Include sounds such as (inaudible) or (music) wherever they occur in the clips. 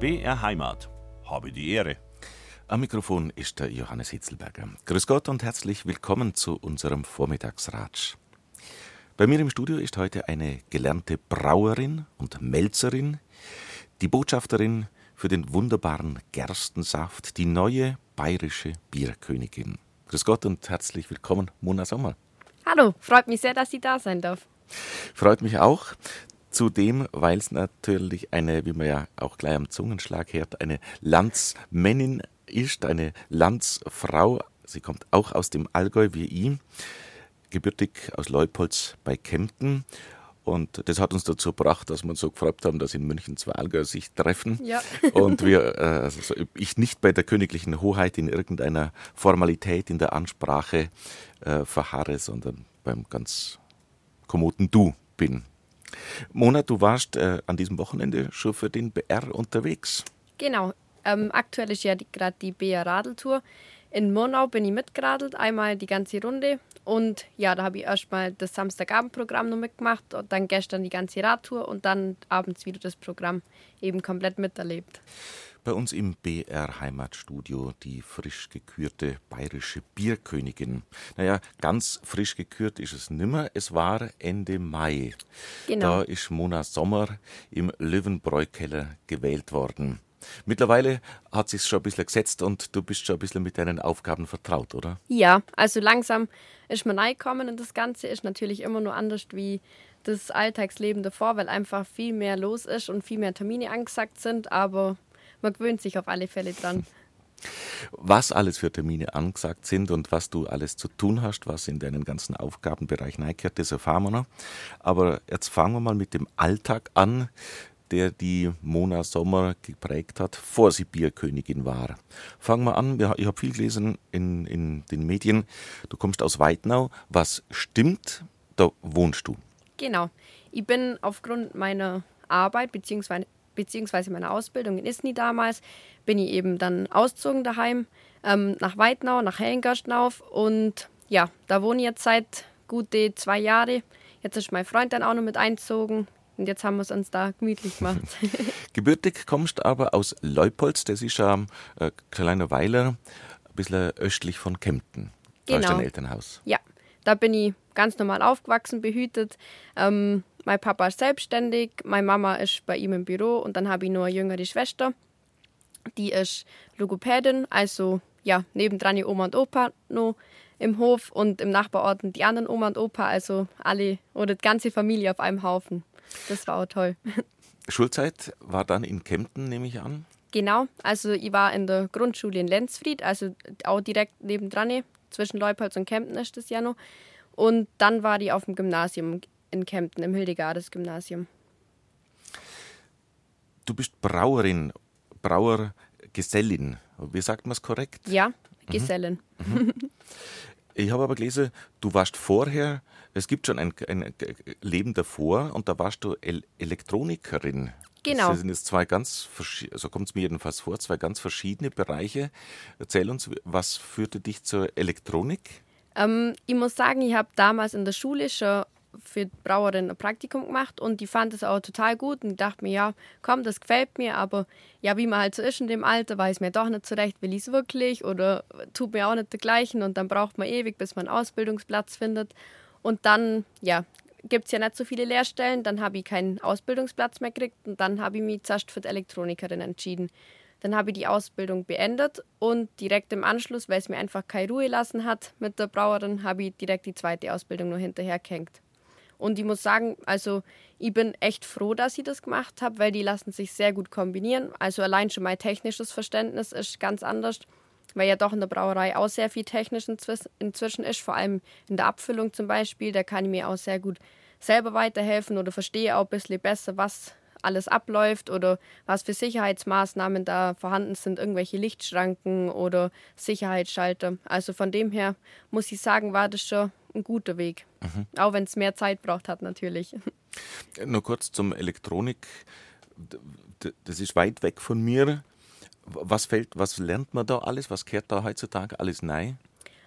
BR Heimat. Habe die Ehre. Am Mikrofon ist der Johannes Hitzelberger. Grüß Gott und herzlich willkommen zu unserem Vormittagsratsch. Bei mir im Studio ist heute eine gelernte Brauerin und Melzerin, die Botschafterin für den wunderbaren Gerstensaft, die neue bayerische Bierkönigin. Grüß Gott und herzlich willkommen, Mona Sommer. Hallo, freut mich sehr, dass ich da sein darf. Freut mich auch. Zudem, weil es natürlich eine, wie man ja auch gleich am Zungenschlag hört, eine Landsmännin ist, eine Landsfrau. Sie kommt auch aus dem Allgäu wie ich, gebürtig aus Leupolz bei Kempten. Und das hat uns dazu gebracht, dass wir uns so gefreut haben, dass in München zwei Allgäuer sich treffen. Ja. (laughs) Und wir, äh, also ich nicht bei der königlichen Hoheit in irgendeiner Formalität in der Ansprache äh, verharre, sondern beim ganz kommoden Du bin. Mona, du warst äh, an diesem Wochenende schon für den BR unterwegs. Genau. Ähm, aktuell ist ja gerade die BR Radeltour. In Murnau bin ich mitgeradelt, einmal die ganze Runde. Und ja, da habe ich erstmal das Samstagabendprogramm noch mitgemacht und dann gestern die ganze Radtour und dann abends wieder das Programm eben komplett miterlebt. Bei uns im BR Heimatstudio die frisch gekürte bayerische Bierkönigin. Naja, ganz frisch gekürt ist es nimmer. Es war Ende Mai. Genau. Da ist Mona Sommer im Löwenbräukeller gewählt worden. Mittlerweile hat sich schon ein bisschen gesetzt und du bist schon ein bisschen mit deinen Aufgaben vertraut, oder? Ja, also langsam ist man reingekommen und das Ganze ist natürlich immer nur anders wie das Alltagsleben davor, weil einfach viel mehr los ist und viel mehr Termine angesagt sind, aber man gewöhnt sich auf alle Fälle dran. Was alles für Termine angesagt sind und was du alles zu tun hast, was in deinen ganzen Aufgabenbereich neigert, das erfahren wir noch. Aber jetzt fangen wir mal mit dem Alltag an der die Mona Sommer geprägt hat, vor sie Bierkönigin war. Fangen wir an, ich habe viel gelesen in, in den Medien. Du kommst aus Weidnau. Was stimmt? Da wohnst du. Genau. Ich bin aufgrund meiner Arbeit bzw. beziehungsweise meiner Ausbildung in Isny damals, bin ich eben dann ausgezogen daheim ähm, nach Weidnau, nach Hellengerstnauf und ja, da wohne ich jetzt seit gute zwei Jahre. Jetzt ist mein Freund dann auch noch mit einzogen. Und jetzt haben wir es uns da gemütlich gemacht. (laughs) Gebürtig kommst du aber aus Leupolz, das ist ein äh, kleiner Weiler, ein bisschen östlich von Kempten. Da ist Genau. dein Elternhaus. Ja, da bin ich ganz normal aufgewachsen, behütet. Ähm, mein Papa ist selbstständig, meine Mama ist bei ihm im Büro und dann habe ich nur eine jüngere Schwester. Die ist Logopädin, also ja, nebendran die Oma und Opa noch im Hof und im Nachbarorten die anderen Oma und Opa, also alle oder die ganze Familie auf einem Haufen. Das war auch toll. (laughs) Schulzeit war dann in Kempten, nehme ich an. Genau, also ich war in der Grundschule in Lenzfried, also auch direkt nebendran, zwischen Leupolz und Kempten ist das ja noch. Und dann war die auf dem Gymnasium in Kempten, im Hildegardes Gymnasium. Du bist Brauerin, Brauergesellin. Wie sagt man es korrekt? Ja, Gesellen. Ich habe aber gelesen, du warst vorher, es gibt schon ein, ein Leben davor und da warst du El Elektronikerin. Genau. Das sind jetzt zwei ganz, verschi- so kommt es mir jedenfalls vor, zwei ganz verschiedene Bereiche. Erzähl uns, was führte dich zur Elektronik? Ähm, ich muss sagen, ich habe damals in der Schule schon für Brauerin ein Praktikum gemacht und die fand es auch total gut und ich dachte mir, ja, komm, das gefällt mir, aber ja, wie man halt so ist in dem Alter, weiß mir doch nicht so recht, will ich es wirklich oder tut mir auch nicht dergleichen und dann braucht man ewig, bis man einen Ausbildungsplatz findet und dann, ja, gibt es ja nicht so viele Lehrstellen, dann habe ich keinen Ausbildungsplatz mehr gekriegt und dann habe ich mich zuerst für die Elektronikerin entschieden. Dann habe ich die Ausbildung beendet und direkt im Anschluss, weil es mir einfach keine Ruhe lassen hat mit der Brauerin, habe ich direkt die zweite Ausbildung noch hinterhergehängt. Und ich muss sagen, also ich bin echt froh, dass ich das gemacht habe, weil die lassen sich sehr gut kombinieren. Also allein schon mein technisches Verständnis ist ganz anders, weil ja doch in der Brauerei auch sehr viel technisch inzwis- inzwischen ist, vor allem in der Abfüllung zum Beispiel. Da kann ich mir auch sehr gut selber weiterhelfen oder verstehe auch ein bisschen besser, was alles abläuft oder was für Sicherheitsmaßnahmen da vorhanden sind, irgendwelche Lichtschranken oder Sicherheitsschalter. Also von dem her muss ich sagen, war das schon ein guter Weg. Auch wenn es mehr Zeit braucht hat natürlich. Nur kurz zum Elektronik. Das ist weit weg von mir. Was fällt, was lernt man da alles? Was kehrt da heutzutage alles rein?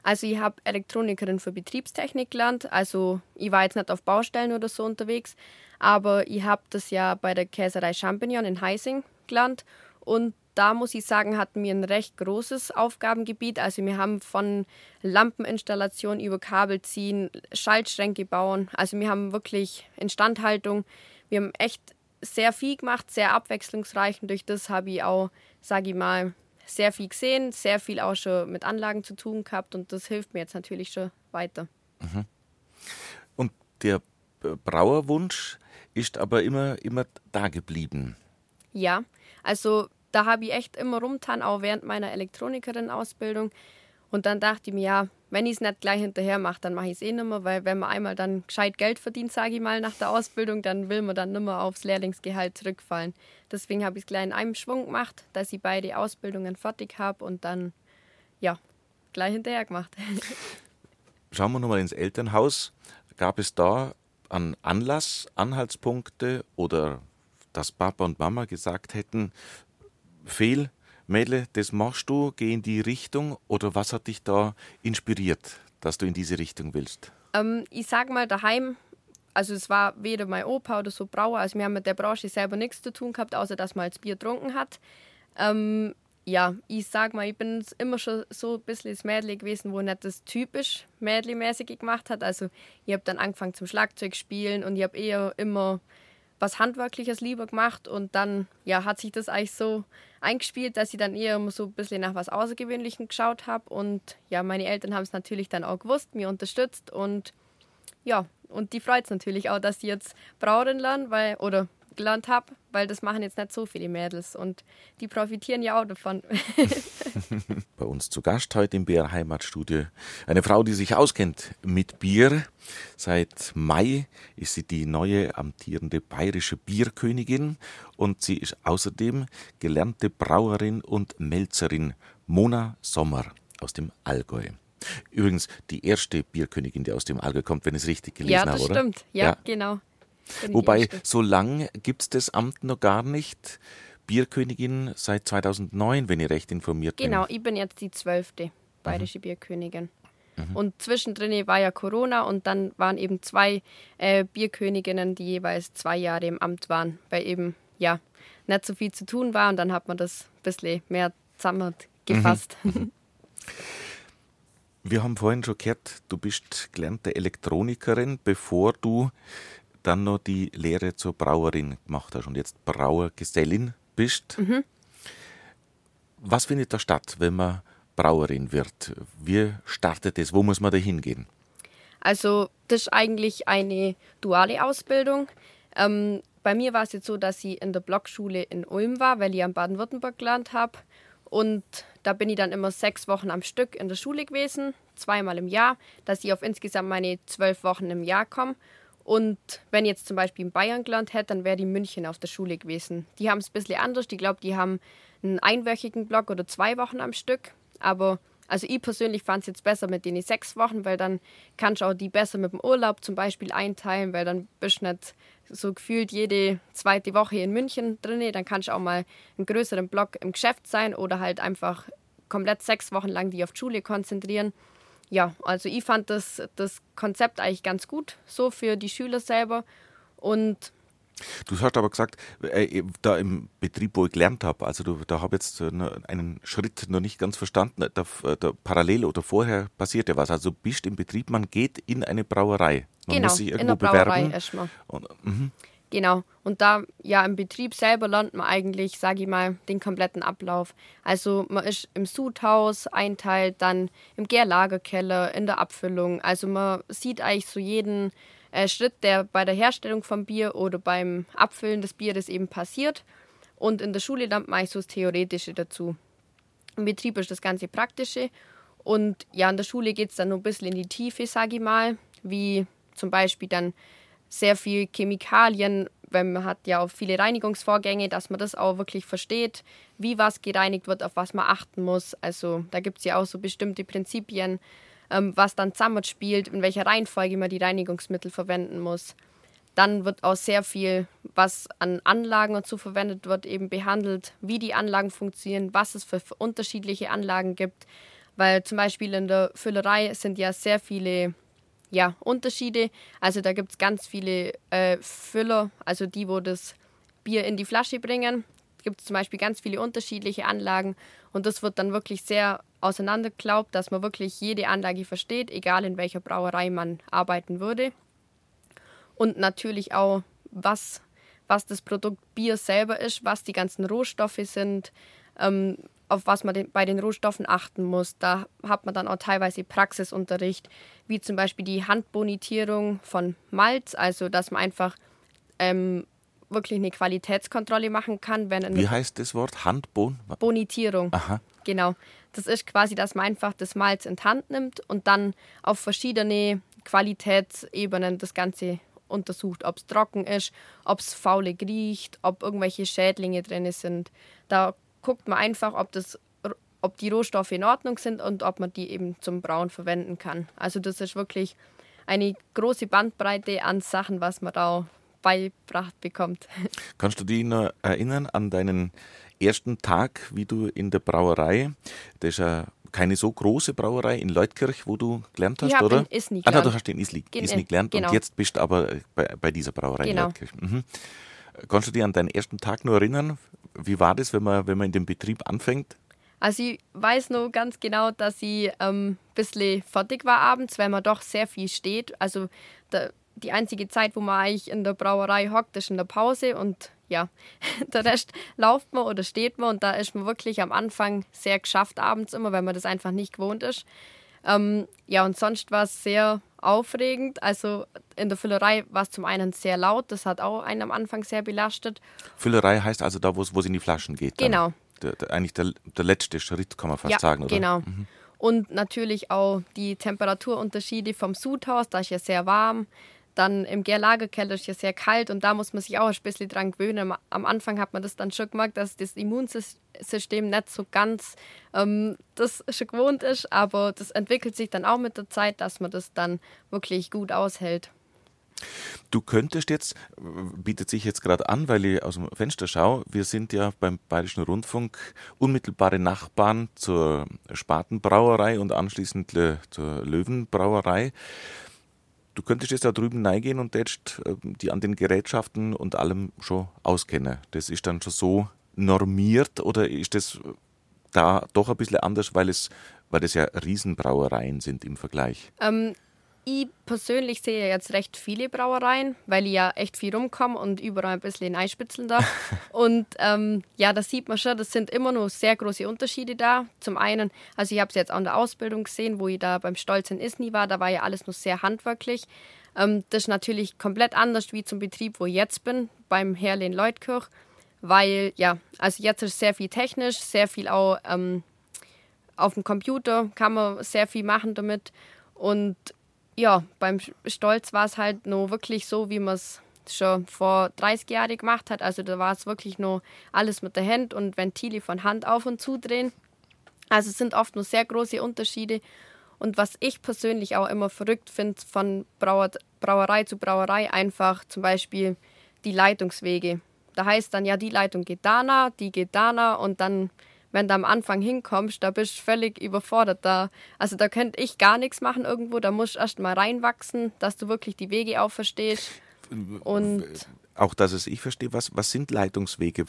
Also ich habe Elektronikerin für Betriebstechnik gelernt. Also ich war jetzt nicht auf Baustellen oder so unterwegs, aber ich habe das ja bei der Käserei Champignon in Heising gelernt. Und da muss ich sagen, hatten wir ein recht großes Aufgabengebiet. Also wir haben von Lampeninstallation über Kabel ziehen, Schaltschränke bauen. Also wir haben wirklich Instandhaltung. Wir haben echt sehr viel gemacht, sehr abwechslungsreich. Und durch das habe ich auch, sage ich mal, sehr viel gesehen, sehr viel auch schon mit Anlagen zu tun gehabt. Und das hilft mir jetzt natürlich schon weiter. Mhm. Und der Brauerwunsch ist aber immer, immer da geblieben. Ja, also da habe ich echt immer rumtan, auch während meiner Elektronikerin-Ausbildung. Und dann dachte ich mir, ja, wenn ich es nicht gleich hinterher mache, dann mache ich es eh nicht mehr, weil wenn man einmal dann gescheit Geld verdient, sage ich mal, nach der Ausbildung, dann will man dann nicht mehr aufs Lehrlingsgehalt zurückfallen. Deswegen habe ich es gleich in einem Schwung gemacht, dass ich beide Ausbildungen fertig habe und dann, ja, gleich hinterher gemacht. (laughs) Schauen wir nochmal ins Elternhaus. Gab es da an Anlass, Anhaltspunkte oder dass Papa und Mama gesagt hätten, fehl, Mädle, das machst du, geh in die Richtung oder was hat dich da inspiriert, dass du in diese Richtung willst? Ähm, ich sag mal daheim, also es war weder mein Opa oder so Brauer, also wir haben mit der Branche selber nichts zu tun gehabt, außer dass man als Bier getrunken hat. Ähm, ja, ich sag mal, ich bin immer schon so ein bisschen das Mädchen gewesen, wo nicht das typisch Mädchenmäßige gemacht hat. Also ich habe dann angefangen zum Schlagzeug spielen und ich habe eher immer was Handwerkliches lieber gemacht und dann ja, hat sich das eigentlich so eingespielt, dass ich dann eher so ein bisschen nach was Außergewöhnlichem geschaut habe und ja, meine Eltern haben es natürlich dann auch gewusst, mir unterstützt. Und ja, und die freut es natürlich auch, dass sie jetzt Brauerin lernen, weil, oder gelernt habe, weil das machen jetzt nicht so viele Mädels und die profitieren ja auch davon. (laughs) Bei uns zu Gast heute im BR Heimatstudio eine Frau, die sich auskennt mit Bier. Seit Mai ist sie die neue amtierende bayerische Bierkönigin und sie ist außerdem gelernte Brauerin und Melzerin Mona Sommer aus dem Allgäu. Übrigens die erste Bierkönigin, die aus dem Allgäu kommt, wenn ich es richtig gelesen habe, oder? Ja, das stimmt. Ja, ja. genau. Wobei, so lang gibt es das Amt noch gar nicht. Bierkönigin seit 2009, wenn ich recht informiert genau, bin. Genau, ich bin jetzt die zwölfte bayerische mhm. Bierkönigin. Mhm. Und zwischendrin war ja Corona und dann waren eben zwei äh, Bierköniginnen, die jeweils zwei Jahre im Amt waren, weil eben ja nicht so viel zu tun war und dann hat man das ein bisschen mehr zusammengefasst. Mhm. Wir haben vorhin schon gehört, du bist gelernte Elektronikerin, bevor du dann noch die Lehre zur Brauerin gemacht hast und jetzt Brauergesellin bist. Mhm. Was findet da statt, wenn man Brauerin wird? Wie startet es? Wo muss man da hingehen? Also, das ist eigentlich eine duale Ausbildung. Ähm, bei mir war es jetzt so, dass ich in der Blockschule in Ulm war, weil ich am Baden-Württemberg gelernt habe. Und da bin ich dann immer sechs Wochen am Stück in der Schule gewesen, zweimal im Jahr, dass ich auf insgesamt meine zwölf Wochen im Jahr komme. Und wenn ich jetzt zum Beispiel in Bayern gelernt hätte, dann wäre die München auf der Schule gewesen. Die haben es ein bisschen anders. Ich glaube, die haben einen einwöchigen Block oder zwei Wochen am Stück. Aber also ich persönlich fand es jetzt besser mit den sechs Wochen, weil dann kannst du auch die besser mit dem Urlaub zum Beispiel einteilen, weil dann bist du nicht so gefühlt jede zweite Woche in München drin. Dann kannst du auch mal einen größeren Block im Geschäft sein oder halt einfach komplett sechs Wochen lang die auf die Schule konzentrieren ja, also ich fand das, das Konzept eigentlich ganz gut, so für die Schüler selber. Und Du hast aber gesagt, äh, da im Betrieb, wo ich gelernt habe, also du, da habe ich jetzt äh, einen Schritt noch nicht ganz verstanden, da, da parallel oder vorher passiert ja was. Also du bist im Betrieb, man geht in eine Brauerei. Man genau, muss sich irgendwo in der Brauerei bewerben. erstmal. Und, mhm. Genau. Und da ja im Betrieb selber lernt man eigentlich, sage ich mal, den kompletten Ablauf. Also man ist im Sudhaus einteilt, dann im Gärlagerkeller, in der Abfüllung. Also man sieht eigentlich so jeden äh, Schritt, der bei der Herstellung vom Bier oder beim Abfüllen des Bieres eben passiert. Und in der Schule lernt man eigentlich so das Theoretische dazu. Im Betrieb ist das Ganze Praktische. Und ja, in der Schule geht es dann noch ein bisschen in die Tiefe, sage ich mal, wie zum Beispiel dann sehr viel Chemikalien, weil man hat ja auch viele Reinigungsvorgänge, dass man das auch wirklich versteht, wie was gereinigt wird, auf was man achten muss. Also da gibt es ja auch so bestimmte Prinzipien, ähm, was dann zusammenspielt, in welcher Reihenfolge man die Reinigungsmittel verwenden muss. Dann wird auch sehr viel, was an Anlagen dazu verwendet wird, eben behandelt, wie die Anlagen funktionieren, was es für unterschiedliche Anlagen gibt. Weil zum Beispiel in der Füllerei sind ja sehr viele ja, Unterschiede. Also da gibt es ganz viele äh, Füller, also die, wo das Bier in die Flasche bringen. gibt es zum Beispiel ganz viele unterschiedliche Anlagen und das wird dann wirklich sehr auseinandergeglaubt, dass man wirklich jede Anlage versteht, egal in welcher Brauerei man arbeiten würde. Und natürlich auch, was, was das Produkt Bier selber ist, was die ganzen Rohstoffe sind, ähm, auf was man bei den Rohstoffen achten muss. Da hat man dann auch teilweise Praxisunterricht, wie zum Beispiel die Handbonitierung von Malz, also dass man einfach ähm, wirklich eine Qualitätskontrolle machen kann. Wenn wie heißt das Wort? Handbon? Bonitierung. Aha. Genau. Das ist quasi, dass man einfach das Malz in die Hand nimmt und dann auf verschiedene Qualitätsebenen das Ganze untersucht, ob es trocken ist, ob es faule riecht, ob irgendwelche Schädlinge drin sind. Da guckt man einfach, ob, das, ob die Rohstoffe in Ordnung sind und ob man die eben zum Brauen verwenden kann. Also das ist wirklich eine große Bandbreite an Sachen, was man da beibracht bekommt. (laughs) Kannst du dich noch erinnern an deinen ersten Tag, wie du in der Brauerei, das ist ja keine so große Brauerei in Leutkirch, wo du gelernt hast, ich oder? In Isny gelernt. Ah, nein, du hast in Isli, Isny gelernt genau. und jetzt bist du aber bei, bei dieser Brauerei genau. in Leutkirch. Mhm. Kannst du dich an deinen ersten Tag nur erinnern? Wie war das, wenn man, wenn man in dem Betrieb anfängt? Also ich weiß nur ganz genau, dass ich ähm, ein bisschen fertig war abends, weil man doch sehr viel steht. Also der, die einzige Zeit, wo man eigentlich in der Brauerei hockt, ist in der Pause und ja, (laughs) der Rest lauft man oder steht man und da ist man wirklich am Anfang sehr geschafft abends immer, weil man das einfach nicht gewohnt ist. Ähm, ja, und sonst war es sehr aufregend. Also in der Füllerei war es zum einen sehr laut, das hat auch einen am Anfang sehr belastet. Füllerei heißt also da, wo es in die Flaschen geht. Dann. Genau. Der, der, eigentlich der, der letzte Schritt, kann man fast ja, sagen, oder? Genau. Mhm. Und natürlich auch die Temperaturunterschiede vom Sudhaus, da ist ja sehr warm. Dann im Gärlagerkeller ist ja sehr kalt und da muss man sich auch ein bisschen dran gewöhnen. Am Anfang hat man das dann schon gemerkt, dass das Immunsystem nicht so ganz ähm, das schon gewohnt ist, aber das entwickelt sich dann auch mit der Zeit, dass man das dann wirklich gut aushält. Du könntest jetzt, bietet sich jetzt gerade an, weil ich aus dem Fenster schaue, wir sind ja beim Bayerischen Rundfunk unmittelbare Nachbarn zur Spatenbrauerei und anschließend zur Löwenbrauerei. Du könntest jetzt da drüben reingehen und jetzt die an den Gerätschaften und allem schon auskennen. Das ist dann schon so normiert oder ist das da doch ein bisschen anders, weil es, weil das ja Riesenbrauereien sind im Vergleich? Ähm, ich persönlich sehe jetzt recht viele Brauereien, weil ich ja echt viel rumkomme und überall ein bisschen einspitzeln darf. (laughs) und ähm, ja, da sieht man schon, das sind immer noch sehr große Unterschiede da. Zum einen, also ich habe es jetzt an der Ausbildung gesehen, wo ich da beim Stolz in Isny war, da war ja alles noch sehr handwerklich. Ähm, das ist natürlich komplett anders wie zum Betrieb, wo ich jetzt bin, beim Herle in Leutkirch. Weil, ja, also jetzt ist sehr viel technisch, sehr viel auch ähm, auf dem Computer kann man sehr viel machen damit. Und ja, beim Stolz war es halt nur wirklich so, wie man es schon vor 30 Jahren gemacht hat. Also da war es wirklich nur alles mit der Hand und Ventile von Hand auf und zudrehen. Also es sind oft nur sehr große Unterschiede. Und was ich persönlich auch immer verrückt finde von Brauer, Brauerei zu Brauerei, einfach zum Beispiel die Leitungswege. Da heißt dann ja, die Leitung geht da, die geht da und dann wenn du am Anfang hinkommst, da bist du völlig überfordert. Da, also da könnte ich gar nichts machen irgendwo, da musst du erst mal reinwachsen, dass du wirklich die Wege auch verstehst. Und auch, dass es ich verstehe, was, was sind Leitungswege?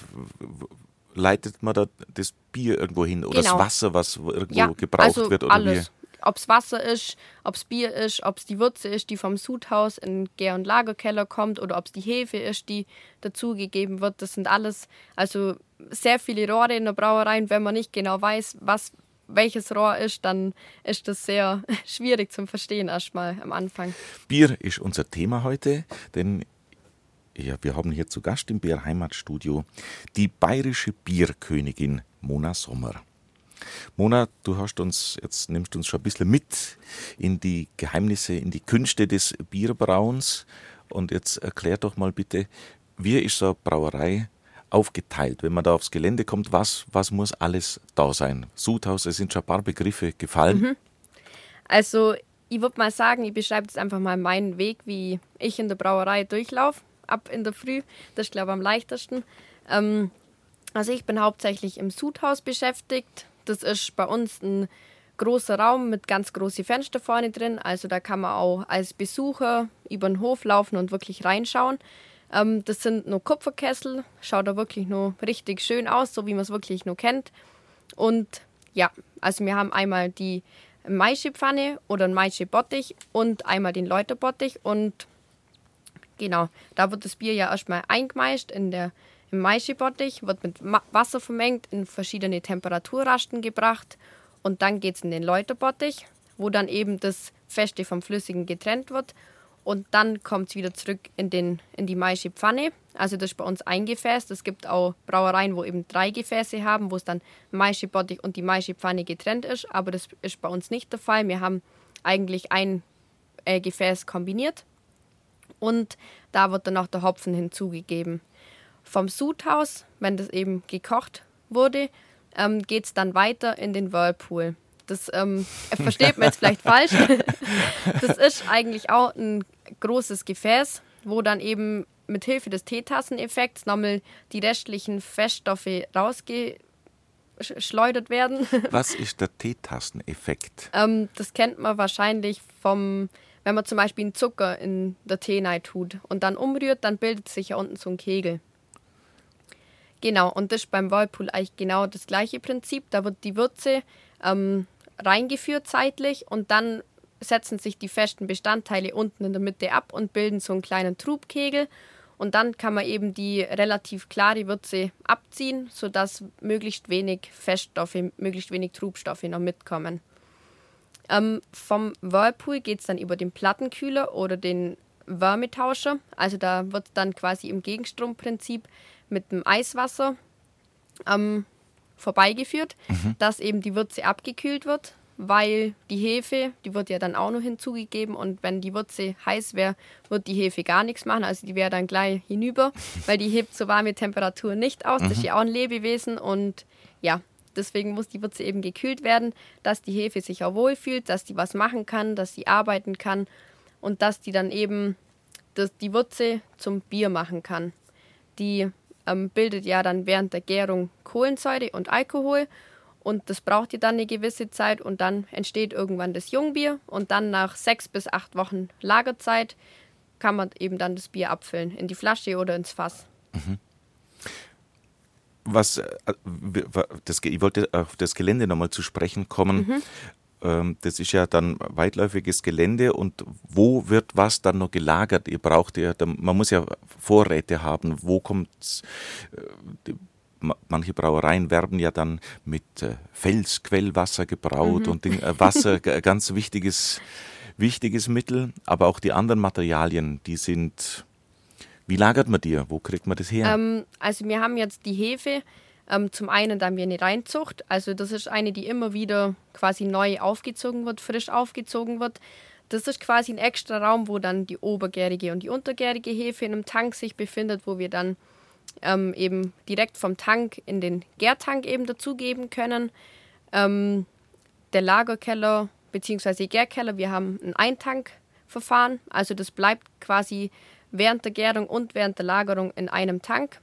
Leitet man da das Bier irgendwo hin oder Genau. das Wasser, was irgendwo ja, gebraucht also wird? Oder alles. Ob es Wasser ist, ob es Bier ist, ob es die Würze ist, die vom Sudhaus in Gär- und Lagerkeller kommt oder ob es die Hefe ist, die dazugegeben wird. Das sind alles, also sehr viele Rohre in der Brauerei. Und wenn man nicht genau weiß, was welches Rohr ist, dann ist das sehr (laughs) schwierig zum Verstehen erstmal am Anfang. Bier ist unser Thema heute, denn ja, wir haben hier zu Gast im Bier Heimatstudio die bayerische Bierkönigin Mona Sommer. Mona, du hast uns, jetzt nimmst uns schon ein bisschen mit in die Geheimnisse, in die Künste des Bierbrauens. Und jetzt erklär doch mal bitte, wie ist so eine Brauerei aufgeteilt? Wenn man da aufs Gelände kommt, was, was muss alles da sein? Sudhaus, es sind schon ein paar Begriffe gefallen. Also ich würde mal sagen, ich beschreibe jetzt einfach mal meinen Weg, wie ich in der Brauerei durchlaufe, ab in der Früh. Das ist, glaube ich, am leichtesten. Ähm, also ich bin hauptsächlich im Sudhaus beschäftigt. Das ist bei uns ein großer Raum mit ganz großen Fenster vorne drin. Also da kann man auch als Besucher über den Hof laufen und wirklich reinschauen. Ähm, das sind nur Kupferkessel, schaut da wirklich nur richtig schön aus, so wie man es wirklich nur kennt. Und ja, also wir haben einmal die Maischepfanne oder ein Maischebottich und einmal den Läuterbottich. Und genau, da wird das Bier ja erstmal eingemeischt in der Maischebottich, wird mit Wasser vermengt, in verschiedene Temperaturrasten gebracht. Und dann geht es in den Läuterbottich, wo dann eben das Feste vom Flüssigen getrennt wird und dann kommt es wieder zurück in, den, in die Maische Pfanne. Also das ist bei uns ein Gefäß. Es gibt auch Brauereien, wo eben drei Gefäße haben, wo es dann Maische Bottich und die Maische Pfanne getrennt ist. Aber das ist bei uns nicht der Fall. Wir haben eigentlich ein äh, Gefäß kombiniert und da wird dann auch der Hopfen hinzugegeben. Vom Sudhaus, wenn das eben gekocht wurde, ähm, geht es dann weiter in den Whirlpool. Das ähm, versteht man jetzt vielleicht falsch. (laughs) Das ist eigentlich auch ein großes Gefäß, wo dann eben mit Hilfe des Teetasseneffekts nochmal die restlichen Feststoffe rausgeschleudert werden. Was ist der Teetasseneffekt? ähm, das kennt man wahrscheinlich vom, wenn man zum Beispiel einen Zucker in der Tee tut und dann umrührt, dann bildet sich ja unten so ein Kegel. Genau, und das ist beim Whirlpool eigentlich genau das gleiche Prinzip. Da wird die Würze ähm, reingeführt zeitlich und dann setzen sich die festen Bestandteile unten in der Mitte ab und bilden so einen kleinen Trubkegel. Und dann kann man eben die relativ klare Würze abziehen, sodass möglichst wenig Feststoffe, möglichst wenig Trubstoffe noch mitkommen. Ähm, vom Whirlpool geht es dann über den Plattenkühler oder den Wärmetauscher. Also da wird dann quasi im Gegenstromprinzip mit dem Eiswasser ähm, vorbeigeführt, mhm. dass eben die Würze abgekühlt wird weil die Hefe, die wird ja dann auch noch hinzugegeben und wenn die Würze heiß wäre, wird die Hefe gar nichts machen, also die wäre dann gleich hinüber, (laughs) weil die hebt so warme Temperatur nicht aus, das ist mhm. ja auch ein Lebewesen und ja, deswegen muss die Würze eben gekühlt werden, dass die Hefe sich auch wohlfühlt, dass die was machen kann, dass sie arbeiten kann und dass die dann eben das, die Würze zum Bier machen kann. Die ähm, bildet ja dann während der Gärung Kohlensäure und Alkohol und das braucht ihr dann eine gewisse Zeit und dann entsteht irgendwann das Jungbier und dann nach sechs bis acht Wochen Lagerzeit kann man eben dann das Bier abfüllen in die Flasche oder ins Fass. Mhm. Was, äh, das, ich wollte auf das Gelände nochmal zu sprechen kommen. Mhm. Ähm, das ist ja dann weitläufiges Gelände und wo wird was dann noch gelagert? Ihr braucht ja, man muss ja Vorräte haben. Wo kommt äh, manche Brauereien werben ja dann mit äh, Felsquellwasser gebraut mhm. und äh, Wasser, ganz wichtiges, wichtiges Mittel, aber auch die anderen Materialien, die sind, wie lagert man die? Wo kriegt man das her? Ähm, also wir haben jetzt die Hefe, ähm, zum einen dann wir eine Reinzucht, also das ist eine, die immer wieder quasi neu aufgezogen wird, frisch aufgezogen wird. Das ist quasi ein extra Raum, wo dann die obergärige und die untergärige Hefe in einem Tank sich befindet, wo wir dann ähm, eben direkt vom Tank in den Gärtank eben dazugeben können. Ähm, der Lagerkeller bzw. Gärkeller, wir haben ein Eintankverfahren, also das bleibt quasi während der Gärung und während der Lagerung in einem Tank.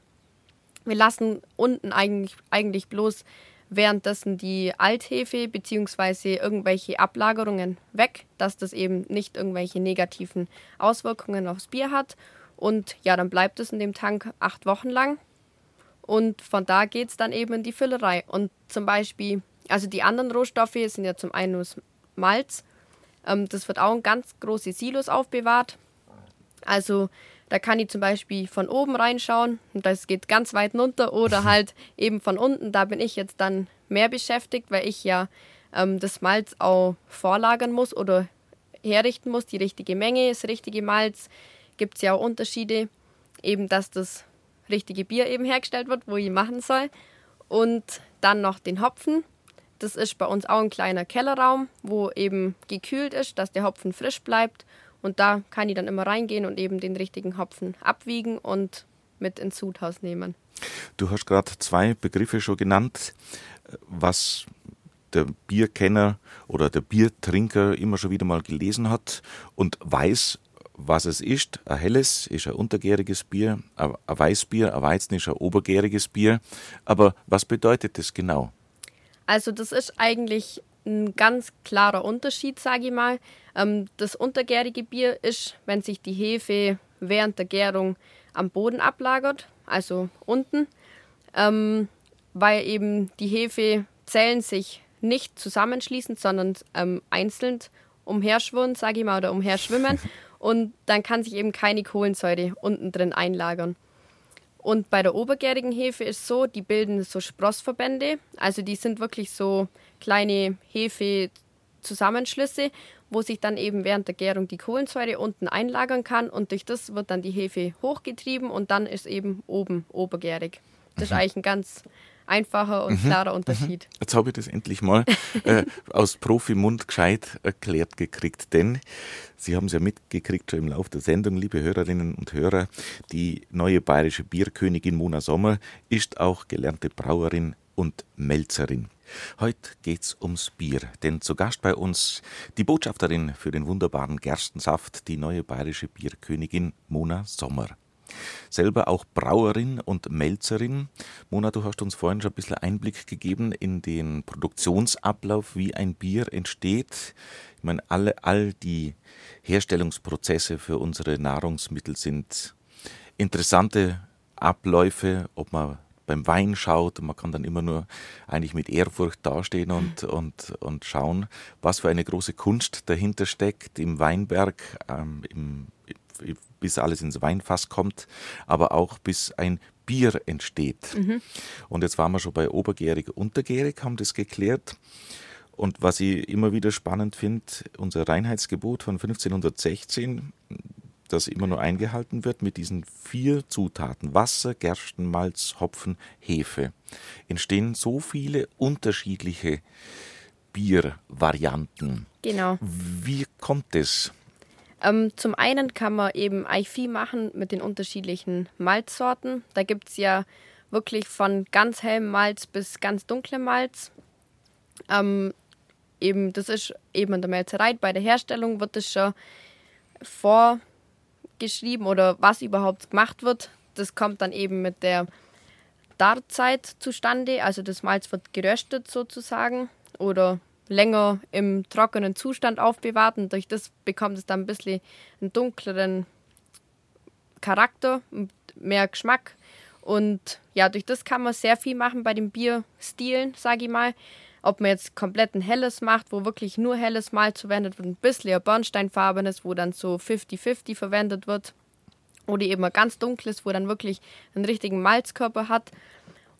Wir lassen unten eigentlich, eigentlich bloß währenddessen die Althefe bzw. irgendwelche Ablagerungen weg, dass das eben nicht irgendwelche negativen Auswirkungen aufs Bier hat. Und ja, dann bleibt es in dem Tank acht Wochen lang. Und von da geht es dann eben in die Füllerei. Und zum Beispiel, also die anderen Rohstoffe sind ja zum einen das Malz. Ähm, das wird auch in ganz große Silos aufbewahrt. Also da kann ich zum Beispiel von oben reinschauen und das geht ganz weit runter oder (laughs) halt eben von unten. Da bin ich jetzt dann mehr beschäftigt, weil ich ja ähm, das Malz auch vorlagern muss oder herrichten muss, die richtige Menge, das richtige Malz, gibt es ja auch Unterschiede, eben dass das richtige Bier eben hergestellt wird, wo ich machen soll. Und dann noch den Hopfen. Das ist bei uns auch ein kleiner Kellerraum, wo eben gekühlt ist, dass der Hopfen frisch bleibt. Und da kann ich dann immer reingehen und eben den richtigen Hopfen abwiegen und mit ins Sudhaus nehmen. Du hast gerade zwei Begriffe schon genannt, was der Bierkenner oder der Biertrinker immer schon wieder mal gelesen hat und weiß, was es ist. Ein helles ist ein untergäriges Bier, ein Weißbier, ein Weizen ist ein obergäriges Bier. Aber was bedeutet das genau? Also das ist eigentlich ein ganz klarer Unterschied, sage ich mal. Ähm, das untergärige Bier ist, wenn sich die Hefe während der Gärung am Boden ablagert, also unten, ähm, weil eben die Hefezellen sich nicht zusammenschließen, sondern ähm, einzeln umherschwimmen, sage ich mal, oder umherschwimmen. (laughs) Und dann kann sich eben keine Kohlensäure unten drin einlagern. Und bei der obergärigen Hefe ist so, die bilden so Sprossverbände. Also die sind wirklich so kleine Hefe-Zusammenschlüsse, wo sich dann eben während der Gärung die Kohlensäure unten einlagern kann. Und durch das wird dann die Hefe hochgetrieben und dann ist eben oben obergärig. Das ist mhm. eigentlich ein ganz einfacher und mhm. klarer mhm. Unterschied. Jetzt habe ich das endlich mal äh, (laughs) aus Profimund gescheit erklärt gekriegt, denn Sie haben es ja mitgekriegt schon im Laufe der Sendung, liebe Hörerinnen und Hörer, die neue bayerische Bierkönigin Mona Sommer ist auch gelernte Brauerin und Melzerin. Heute geht's ums Bier, denn zu Gast bei uns die Botschafterin für den wunderbaren Gerstensaft, die neue bayerische Bierkönigin Mona Sommer. Selber auch Brauerin und Melzerin. Mona, du hast uns vorhin schon ein bisschen Einblick gegeben in den Produktionsablauf, wie ein Bier entsteht. Ich meine, alle, all die Herstellungsprozesse für unsere Nahrungsmittel sind interessante Abläufe, ob man beim Wein schaut, man kann dann immer nur eigentlich mit Ehrfurcht dastehen und, (laughs) und, und schauen, was für eine große Kunst dahinter steckt im Weinberg, ähm, im, bis alles ins Weinfass kommt, aber auch bis ein Bier entsteht. Mhm. Und jetzt waren wir schon bei obergärig, untergärig, haben das geklärt. Und was ich immer wieder spannend finde, unser Reinheitsgebot von 1516, das immer nur eingehalten wird mit diesen vier Zutaten Wasser, Gersten, Malz, Hopfen, Hefe, entstehen so viele unterschiedliche Biervarianten. Genau. Wie kommt es? Ähm, zum einen kann man eben Eifi machen mit den unterschiedlichen Malzsorten. Da gibt es ja wirklich von ganz hellem Malz bis ganz dunklem Malz. Ähm, eben, das ist eben in der Melzerei. Bei der Herstellung wird das schon vorgeschrieben oder was überhaupt gemacht wird. Das kommt dann eben mit der Darzeit zustande. Also das Malz wird geröstet sozusagen oder länger im trockenen Zustand aufbewahrt und durch das bekommt es dann ein bisschen einen dunkleren Charakter, mehr Geschmack. Und ja, durch das kann man sehr viel machen bei den Bierstilen, sage ich mal. Ob man jetzt komplett ein helles macht, wo wirklich nur helles Malz verwendet wird, ein bisschen ein Bernsteinfarbenes, wo dann so 50-50 verwendet wird. Oder eben ein ganz dunkles, wo dann wirklich einen richtigen Malzkörper hat.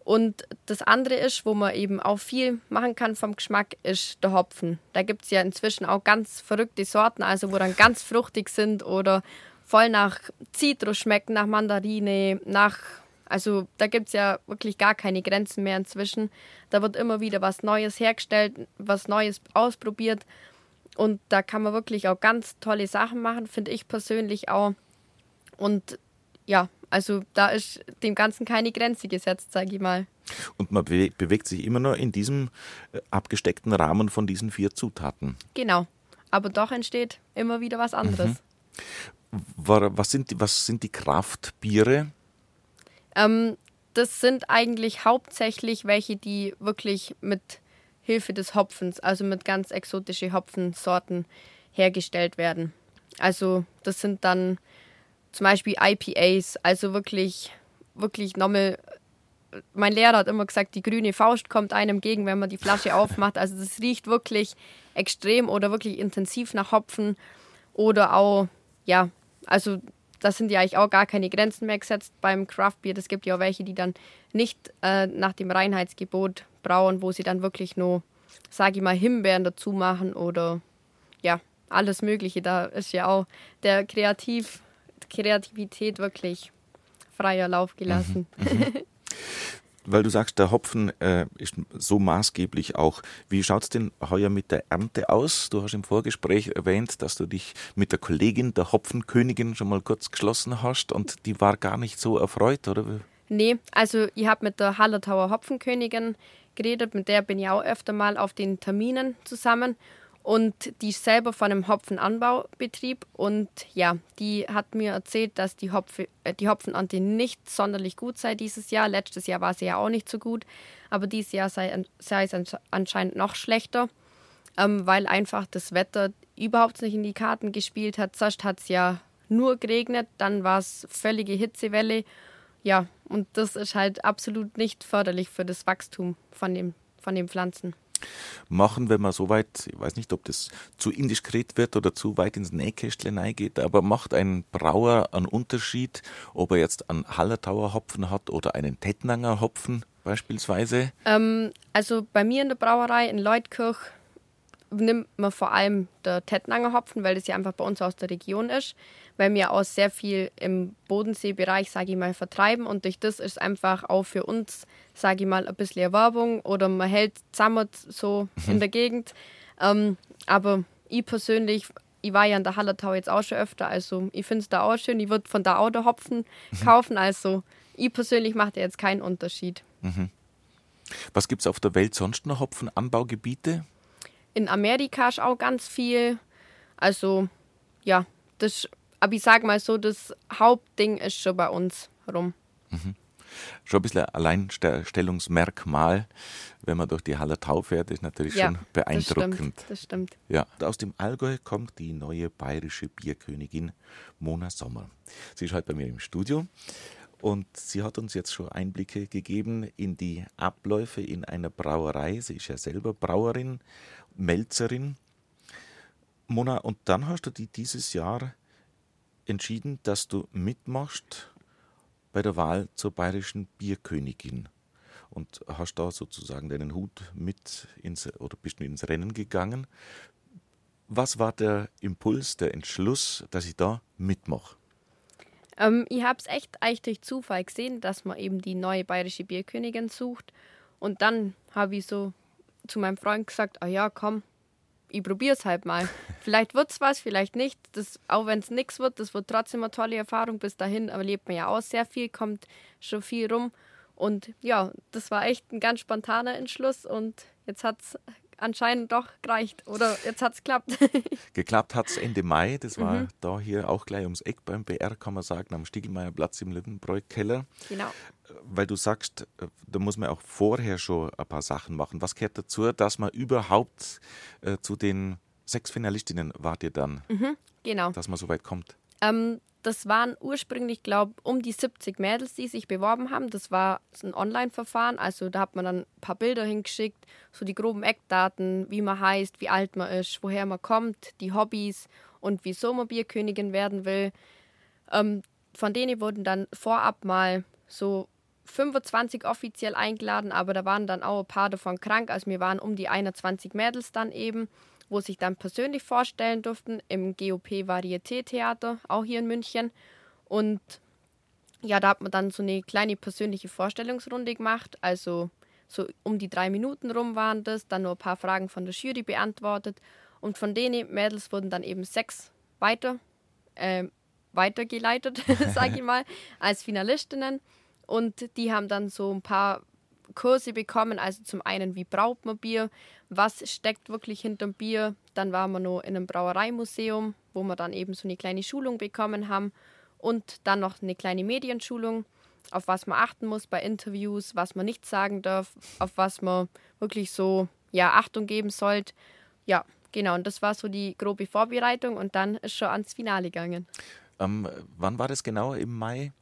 Und das andere ist, wo man eben auch viel machen kann vom Geschmack, ist der Hopfen. Da gibt es ja inzwischen auch ganz verrückte Sorten, also wo dann ganz fruchtig sind oder voll nach Zitrus schmecken, nach Mandarine, nach. Also da gibt es ja wirklich gar keine Grenzen mehr inzwischen. Da wird immer wieder was Neues hergestellt, was Neues ausprobiert. Und da kann man wirklich auch ganz tolle Sachen machen, finde ich persönlich auch. Und ja, also da ist dem Ganzen keine Grenze gesetzt, sage ich mal. Und man be bewegt sich immer nur in diesem äh, abgesteckten Rahmen von diesen vier Zutaten. Genau. Aber doch entsteht immer wieder was anderes. Mhm. Was, sind die, was sind die Kraftbiere? Ähm, das sind eigentlich hauptsächlich welche, die wirklich mit Hilfe des Hopfens, also mit ganz exotischen Hopfensorten hergestellt werden. Also das sind dann zum Beispiel IPAs, also wirklich, wirklich nochmal. Mein Lehrer hat immer gesagt, die grüne Faust kommt einem entgegen, wenn man die Flasche (laughs) aufmacht. Also das riecht wirklich extrem oder wirklich intensiv nach Hopfen. Oder auch, ja, also da sind ja eigentlich auch gar keine Grenzen mehr gesetzt beim Craftbier. Es gibt ja auch welche, die dann nicht äh, nach dem Reinheitsgebot brauen, wo sie dann wirklich nur, sage ich mal, Himbeeren dazu machen oder ja, alles Mögliche. Da ist ja auch der Kreativ Kreativität wirklich freier Lauf gelassen. Mhm. Mhm. (laughs) Weil du sagst, der Hopfen äh, ist so maßgeblich auch. Wie schaut es denn heuer mit der Ernte aus? Du hast im Vorgespräch erwähnt, dass du dich mit der Kollegin, der Hopfenkönigin, schon mal kurz geschlossen hast und die war gar nicht so erfreut, oder? Nee, also ich habe mit der Hallertauer Hopfenkönigin geredet, mit der bin ich auch öfter mal auf den Terminen zusammen und die ist selber von einem Hopfenanbaubetrieb und ja, die hat mir erzählt, dass die, Hopfe, äh, die Hopfenernte nicht sonderlich gut sei dieses Jahr. Letztes Jahr war sie ja auch nicht so gut, aber dieses Jahr sei, sei es anscheinend noch schlechter, ähm, weil einfach das Wetter überhaupt nicht in die Karten gespielt hat. Sonst hat es ja nur geregnet, dann war es völlige Hitzewelle. Ja, und das ist halt absolut nicht förderlich für das Wachstum von, dem, von den Pflanzen machen, wenn man so weit, ich weiß nicht, ob das zu indiskret wird oder zu weit ins Nähkästchen geht, aber macht ein Brauer einen Unterschied, ob er jetzt einen Hallertauer Hopfen hat oder einen Tettnanger Hopfen beispielsweise? Ähm, also bei mir in der Brauerei in Leutkirch nimmt man vor allem der Tettnanger Hopfen, weil das ja einfach bei uns aus der Region ist, weil wir auch sehr viel im Bodenseebereich, sage ich mal, vertreiben und durch das ist einfach auch für uns, sage ich mal, ein bisschen Werbung oder man hält zusammen so in der (laughs) Gegend. Ähm, aber ich persönlich, ich war ja in der Hallertau jetzt auch schon öfter, also ich finde es da auch schön, ich würde von da auch der Hopfen mhm. kaufen, also ich persönlich mache da jetzt keinen Unterschied. Mhm. Was gibt es auf der Welt sonst noch Hopfenanbaugebiete? In Amerika ist auch ganz viel. Also, ja, das, aber ich sage mal so, das Hauptding ist schon bei uns rum. Mhm. Schon ein bisschen Alleinstellungsmerkmal, wenn man durch die Hallertau fährt, ist natürlich ja, schon beeindruckend. Das stimmt, das stimmt. Ja, aus dem Allgäu kommt die neue bayerische Bierkönigin Mona Sommer. Sie ist heute bei mir im Studio und sie hat uns jetzt schon Einblicke gegeben in die Abläufe in einer Brauerei. Sie ist ja selber Brauerin, Melzerin. Mona, und dann hast du die dieses Jahr entschieden, dass du mitmachst bei der Wahl zur bayerischen Bierkönigin und hast da sozusagen deinen Hut mit ins oder bist du ins Rennen gegangen. Was war der Impuls, der Entschluss, dass ich da mitmache? Ähm, ich habe es echt eigentlich durch Zufall gesehen, dass man eben die neue bayerische Bierkönigin sucht. Und dann habe ich so zu meinem Freund gesagt, ah ja, komm, ich probiere es halt mal. (laughs) Vielleicht wird es was, vielleicht nicht. Das, auch wenn es nichts wird, das wird trotzdem eine tolle Erfahrung. Bis dahin erlebt man ja auch sehr viel, kommt schon viel rum. Und ja, das war echt ein ganz spontaner Entschluss und jetzt hat es anscheinend doch gereicht. Oder jetzt hat es geklappt. (laughs) Geklappt hat es Ende Mai. Das war mhm. da hier auch gleich ums Eck beim BR, kann man sagen, am Stiegelmeierplatz im Lindenbräu-Keller. Genau. Weil du sagst, äh, da muss man auch vorher schon ein paar Sachen machen. Was gehört dazu, dass man überhaupt äh, zu den sechs Finalistinnen wart ihr dann? Mhm, genau. Dass man so weit kommt. Ähm, das waren ursprünglich, glaube ich, um die 70 Mädels, die sich beworben haben. Das war ein Online-Verfahren. Also da hat man dann ein paar Bilder hingeschickt, so die groben Eckdaten, wie man heißt, wie alt man ist, woher man kommt, die Hobbys und wieso man Bierkönigin werden will. Ähm, von denen wurden dann vorab mal so 25 offiziell eingeladen, aber da waren dann auch ein paar davon krank. Also wir waren um die 21 Mädels dann eben wo sich dann persönlich vorstellen durften im GOP Varieté Theater, auch hier in München. Und ja, da hat man dann so eine kleine persönliche Vorstellungsrunde gemacht. Also so um die drei Minuten rum waren das, dann nur ein paar Fragen von der Jury beantwortet. Und von den Mädels wurden dann eben sechs weiter, äh, weitergeleitet, (laughs) sage ich (laughs) mal, als Finalistinnen. Und die haben dann so ein paar Kurse bekommen. Also zum einen, wie braut man Bier, was steckt wirklich hinter dem Bier. Dann waren wir noch in einem Brauereimuseum, wo wir dann eben so eine kleine Schulung bekommen haben. Und dann noch eine kleine Medienschulung, auf was man achten muss bei Interviews, was man nicht sagen darf, auf was man wirklich so ja, Achtung geben sollte. Ja, genau. Und das war so die grobe Vorbereitung und dann ist schon ans Finale gegangen. Ähm, wann war das genau? Im Mai?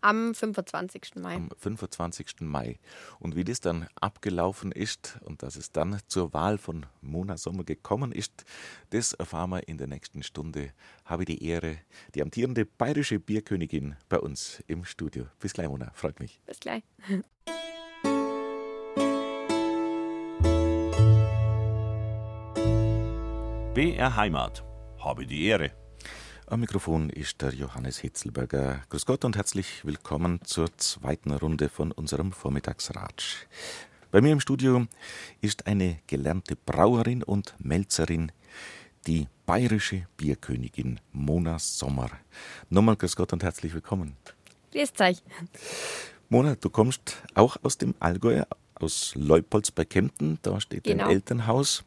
Am 25. Mai. Am 25. Mai. Und wie das dann abgelaufen ist und dass es dann zur Wahl von Mona Sommer gekommen ist, das erfahren wir in der nächsten Stunde. Habe die Ehre, die amtierende bayerische Bierkönigin bei uns im Studio. Bis gleich, Mona. Freut mich. Bis gleich. (laughs) BR Heimat. Habe die Ehre. Am Mikrofon ist der Johannes Hitzelberger. Grüß Gott und herzlich willkommen zur zweiten Runde von unserem Vormittagsratsch. Bei mir im Studio ist eine gelernte Brauerin und Melzerin, die bayerische Bierkönigin Mona Sommer. Nochmal grüß Gott und herzlich willkommen. Grüß euch. Mona, du kommst auch aus dem Allgäu, aus Leupolz bei Kempten, da steht genau. dein Elternhaus.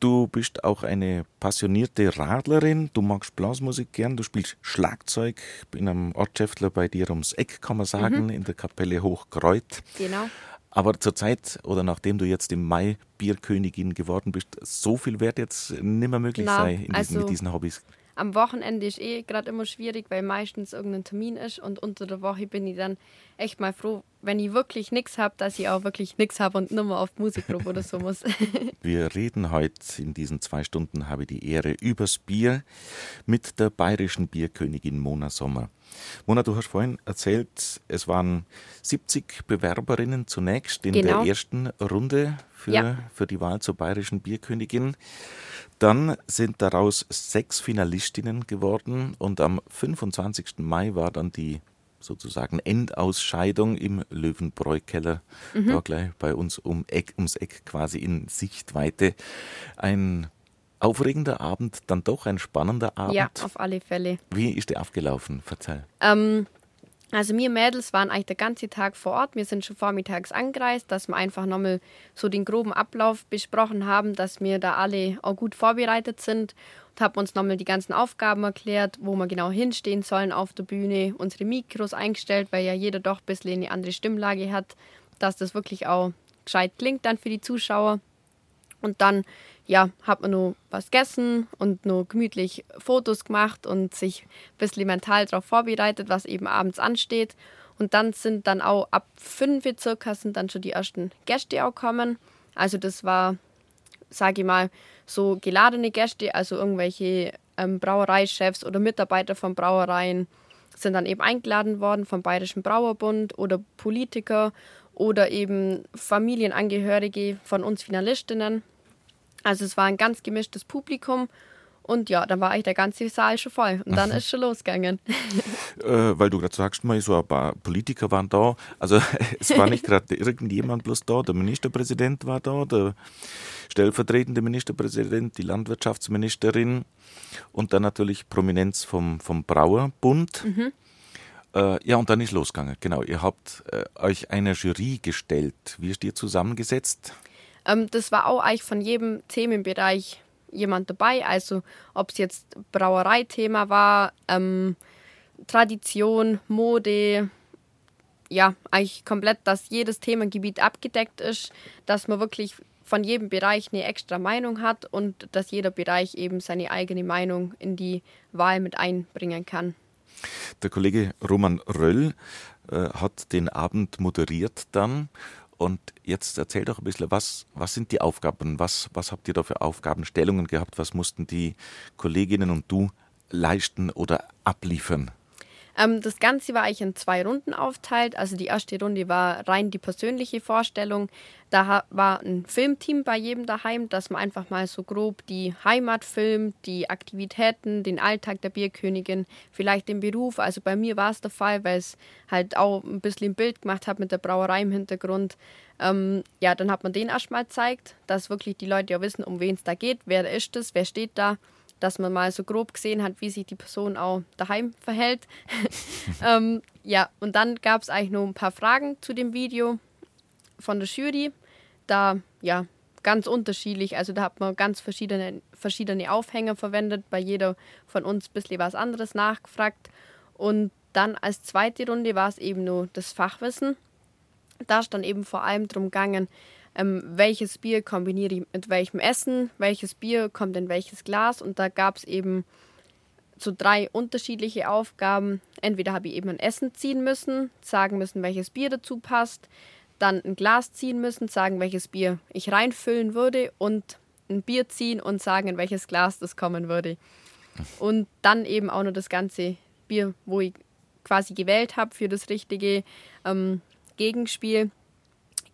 Du bist auch eine passionierte Radlerin, du magst Blasmusik gern, du spielst Schlagzeug in einem Ortschäftler bei dir ums Eck, kann man sagen, mhm. in der Kapelle Hochkreuth. Genau. Aber zur Zeit oder nachdem du jetzt im Mai Bierkönigin geworden bist, so viel wird jetzt nicht mehr möglich Na, sein also, diesen, mit diesen Hobbys. Am Wochenende ist eh gerade immer schwierig, weil meistens irgendein Termin ist und unter der Woche bin ich dann echt mal froh, wenn ich wirklich nichts habe, dass ich auch wirklich nichts habe und nur mal auf Musikgruppe oder so muss. (laughs) Wir reden heute in diesen zwei Stunden, habe ich die Ehre, übers Bier mit der bayerischen Bierkönigin Mona Sommer. Mona, du hast vorhin erzählt, es waren 70 Bewerberinnen zunächst in genau. der ersten Runde für, ja. für die Wahl zur bayerischen Bierkönigin. Dann sind daraus sechs Finalistinnen geworden und am 25. Mai war dann die sozusagen Endausscheidung im Löwenbräu-Keller, mhm. da gleich bei uns um Eck, ums Eck quasi in Sichtweite. Ein aufregender Abend, dann doch ein spannender Abend. Ja, auf alle Fälle. Wie ist der abgelaufen? Verzeih. Ähm, also wir Mädels waren eigentlich der ganze Tag vor Ort. Wir sind schon vormittags angereist, dass wir einfach nochmal so den groben Ablauf besprochen haben, dass wir da alle auch gut vorbereitet sind und haben uns nochmal die ganzen Aufgaben erklärt, wo wir genau hinstehen sollen auf der Bühne, unsere Mikros eingestellt, weil ja jeder doch ein bisschen eine andere Stimmlage hat, dass das wirklich auch gescheit klingt dann für die Zuschauer. Und dann ja, hat man nur was gegessen und nur gemütlich Fotos gemacht und sich ein bisschen mental darauf vorbereitet, was eben abends ansteht. Und dann sind dann auch ab fünf circa sind dann schon die ersten Gäste auch kommen. Also das war, sage ich mal, so geladene Gäste, also irgendwelche ähm, Brauereichefs oder Mitarbeiter von Brauereien sind dann eben eingeladen worden vom Bayerischen Brauerbund oder Politiker oder eben Familienangehörige von uns Finalistinnen. Also es war ein ganz gemischtes Publikum. Und ja, dann war eigentlich der ganze Saal schon voll. Und dann ist schon losgegangen. (laughs) Äh, weil du gerade sagst, mal so ein paar Politiker waren da. Also (laughs) es war nicht gerade irgendjemand bloß da. Der Ministerpräsident war da, der stellvertretende Ministerpräsident, die Landwirtschaftsministerin und dann natürlich Prominenz vom, vom Brauerbund. Mhm. Äh, ja, und dann ist losgegangen. Genau, ihr habt äh, euch einer Jury gestellt. Wie ist ihr zusammengesetzt? Ähm, das war auch eigentlich von jedem Themenbereich jemand dabei. Also ob es jetzt Brauereithema war, ähm, Tradition, Mode, ja, eigentlich komplett, dass jedes Themengebiet abgedeckt ist, dass man wirklich von jedem Bereich eine extra Meinung hat und dass jeder Bereich eben seine eigene Meinung in die Wahl mit einbringen kann. Der Kollege Roman Röll äh, hat den Abend moderiert dann und jetzt erzähl doch ein bisschen, was, was sind die Aufgaben? Was, was habt ihr da für Aufgabenstellungen gehabt? Was mussten die Kolleginnen und du leisten oder abliefern? Ähm, das Ganze war eigentlich in zwei Runden aufteilt. Also die erste Runde war rein die persönliche Vorstellung. Da war ein Filmteam bei jedem daheim, dass man einfach mal so grob die Heimat filmt, die Aktivitäten, den Alltag der Bierkönigin, vielleicht den Beruf. Also bei mir war es der Fall, weil es halt auch ein bisschen ein Bild gemacht hat mit der Brauerei im Hintergrund. Ähm, ja, dann hat man den erstmal gezeigt, dass wirklich die Leute ja wissen, um wen es da geht, wer ist es, wer steht da dass man mal so grob gesehen hat, wie sich die Person auch daheim verhält. (laughs) ähm, ja, und dann gab es eigentlich noch ein paar Fragen zu dem Video von der Jury. Da, ja, ganz unterschiedlich. Also da hat man ganz verschiedene, verschiedene Aufhänger verwendet, bei jeder von uns ein bisschen was anderes nachgefragt. Und dann als zweite Runde war es eben nur das Fachwissen. Da ist dann eben vor allem darum gegangen, ähm, welches Bier kombiniere ich mit welchem Essen, welches Bier kommt in welches Glas. Und da gab es eben so drei unterschiedliche Aufgaben. Entweder habe ich eben ein Essen ziehen müssen, sagen müssen, welches Bier dazu passt, dann ein Glas ziehen müssen, sagen, welches Bier ich reinfüllen würde und ein Bier ziehen und sagen, in welches Glas das kommen würde. Und dann eben auch noch das ganze Bier, wo ich quasi gewählt habe für das richtige ähm, Gegenspiel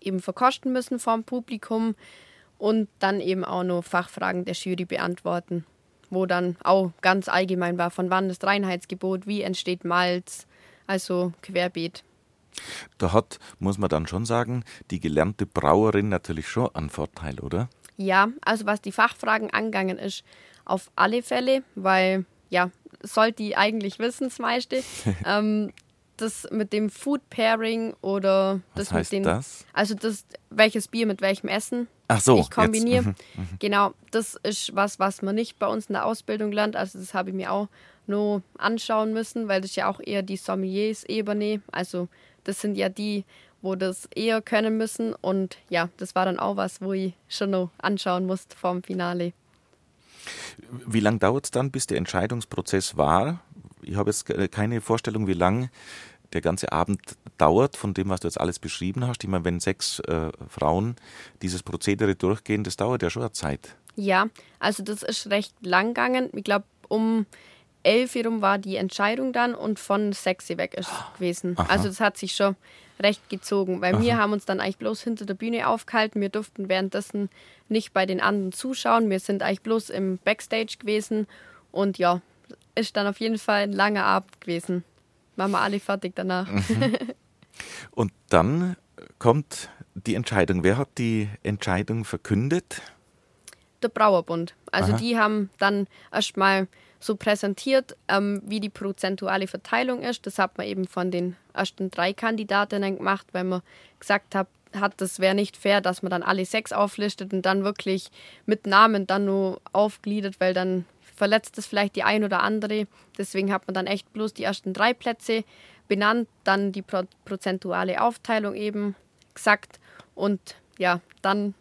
eben verkosten müssen vom Publikum und dann eben auch noch Fachfragen der Jury beantworten, wo dann auch ganz allgemein war, von wann das Reinheitsgebot, wie entsteht Malz, also querbeet. Da hat, muss man dann schon sagen, die gelernte Brauerin natürlich schon einen Vorteil, oder? Ja, also was die Fachfragen angegangen ist, auf alle Fälle, weil ja, sollte die eigentlich wissen, das meiste. (laughs) ähm, das mit dem Food Pairing oder das Was heißt mit den. Das? Also das, welches Bier mit welchem Essen Ach so, ich kombiniere. Mhm, mhm, genau, das ist was, was man nicht bei uns in der Ausbildung lernt. Also das habe ich mir auch nur anschauen müssen, weil das ja auch eher die Sommeliers-Ebene. Also das sind ja die, wo das eher können müssen. Und ja, das war dann auch was, wo ich schon noch anschauen musste vorm Finale. Wie lange dauert es dann, bis der Entscheidungsprozess war? Ich habe jetzt keine Vorstellung, wie lang der ganze Abend dauert, von dem, was du jetzt alles beschrieben hast. Ich meine, wenn sechs äh, Frauen dieses Prozedere durchgehen, das dauert ja schon eine Zeit. Ja, also das ist recht lang gegangen. Ich glaube, um elf Uhr war die Entscheidung dann und von sechs weg ist es gewesen. Aha. Also das hat sich schon recht gezogen, weil Aha. wir haben uns dann eigentlich bloß hinter der Bühne aufgehalten. Wir durften währenddessen nicht bei den anderen zuschauen. Wir sind eigentlich bloß im Backstage gewesen und ja, ist dann auf jeden Fall ein langer Abend gewesen. Waren wir alle fertig danach. Mhm. (laughs) Und dann kommt die Entscheidung. Wer hat die Entscheidung verkündet? Der Brauerbund. Also Aha. die haben dann erstmal so präsentiert, ähm, wie die prozentuale Verteilung ist. Das hat man eben von den ersten drei Kandidatinnen gemacht, weil man gesagt hat, hat das wäre nicht fair, dass man dann alle sechs auflistet und dann wirklich mit Namen dann nur aufgliedert, weil dann verletzt es vielleicht die ein oder andere. Deswegen hat man dann echt bloß die ersten drei Plätze benannt, dann die pro prozentuale Aufteilung eben gesagt und ja, dann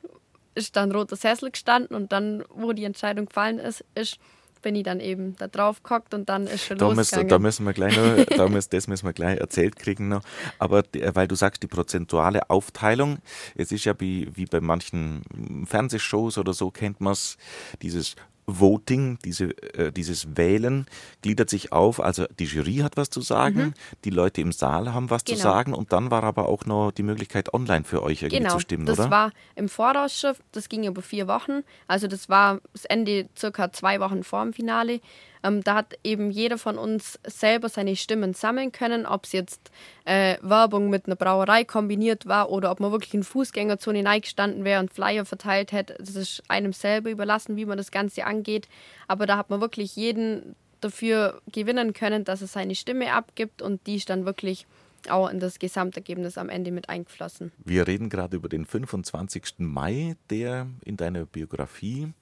ist dann roter Sessel gestanden und dann, wo die Entscheidung gefallen ist, ist bin ich dann eben da drauf gehockt und dann ist schon da losgegangen. Müssen, da müssen wir gleich noch, da müssen, das müssen wir gleich erzählt kriegen noch. Aber die, weil du sagst, die prozentuale Aufteilung, es ist ja wie, wie bei manchen Fernsehshows oder so, kennt man es, dieses Voting, diese, äh, dieses Wählen, gliedert sich auf. Also die Jury hat was zu sagen, mhm. die Leute im Saal haben was genau. zu sagen und dann war aber auch noch die Möglichkeit, online für euch irgendwie genau. zu stimmen, das oder? Das war im Vorausschiff, das ging über vier Wochen. Also das war das Ende circa zwei Wochen vor dem Finale. Ähm, da hat eben jeder von uns selber seine Stimmen sammeln können, ob es jetzt äh, Werbung mit einer Brauerei kombiniert war oder ob man wirklich in Fußgängerzone eingestanden wäre und Flyer verteilt hätte. Das ist einem selber überlassen, wie man das Ganze angeht. Aber da hat man wirklich jeden dafür gewinnen können, dass er seine Stimme abgibt und die ist dann wirklich auch in das Gesamtergebnis am Ende mit eingeflossen. Wir reden gerade über den 25. Mai, der in deiner Biografie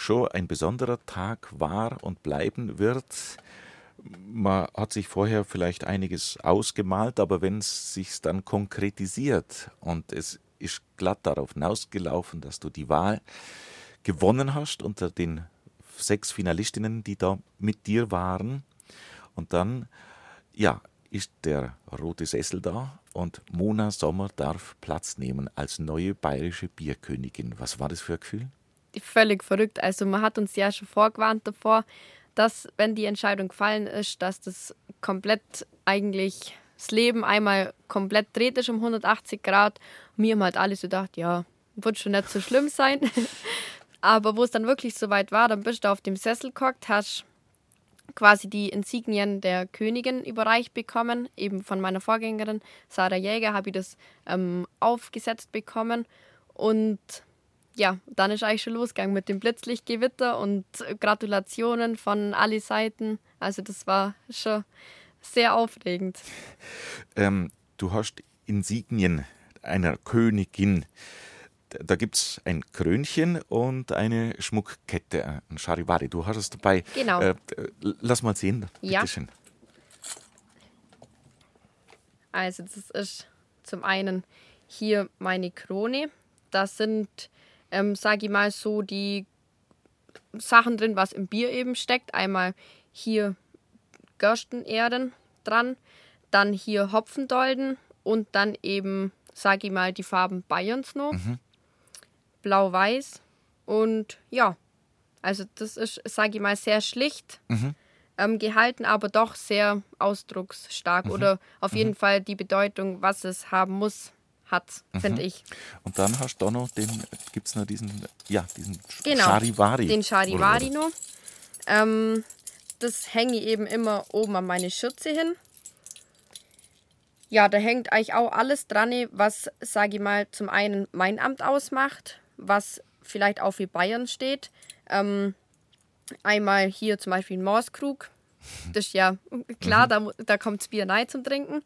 schon ein besonderer Tag war und bleiben wird. Man hat sich vorher vielleicht einiges ausgemalt, aber wenn es sich dann konkretisiert und es ist glatt darauf hinausgelaufen, dass du die Wahl gewonnen hast unter den sechs Finalistinnen, die da mit dir waren. Und dann, ja, ist der rote Sessel da und Mona Sommer darf Platz nehmen als neue bayerische Bierkönigin. Was war das für ein Gefühl? Völlig verrückt. Also man hat uns ja schon vorgewarnt davor, dass wenn die Entscheidung gefallen ist, dass das komplett eigentlich das Leben einmal komplett dreht ist um 180 Grad. Wir haben halt alle so gedacht, ja, wird schon nicht so schlimm sein. (laughs) Aber wo es dann wirklich so weit war, dann bist du auf dem Sessel gehockt, hast quasi die Insignien der Königin überreicht bekommen, eben von meiner Vorgängerin Sarah Jäger habe ich das ähm, aufgesetzt bekommen und ja, dann ist eigentlich schon losgegangen mit dem Blitzlichtgewitter und Gratulationen von allen Seiten. Also das war schon sehr aufregend. Ähm, du hast Insignien einer Königin. Da gibt es ein Krönchen und eine Schmuckkette, ein Charivari. Du hast es dabei. Genau. Äh, lass mal sehen. Ja. Schön. Also das ist zum einen hier meine Krone. Das sind ähm, sage ich mal, so die Sachen drin, was im Bier eben steckt. Einmal hier Gerstenerden dran, dann hier Hopfendolden und dann eben, sage ich mal, die Farben Bayerns noch. Mhm. Blau-Weiß und ja, also das ist, sage ich mal, sehr schlicht mhm. ähm, gehalten, aber doch sehr ausdrucksstark mhm. oder auf jeden mhm. Fall die Bedeutung, was es haben muss, hat, mhm. finde ich. Und dann hast du da noch den, gibt es noch diesen, ja, diesen genau, Charivari. Den Charivari noch. Ähm, das hänge ich eben immer oben an meine Schürze hin. Ja, da hängt eigentlich auch alles dran, was, sage ich mal, zum einen mein Amt ausmacht, was vielleicht auch für Bayern steht. Ähm, einmal hier zum Beispiel ein Morskrug. Das ist ja (laughs) klar, mhm. da, da kommt Bier rein zum Trinken.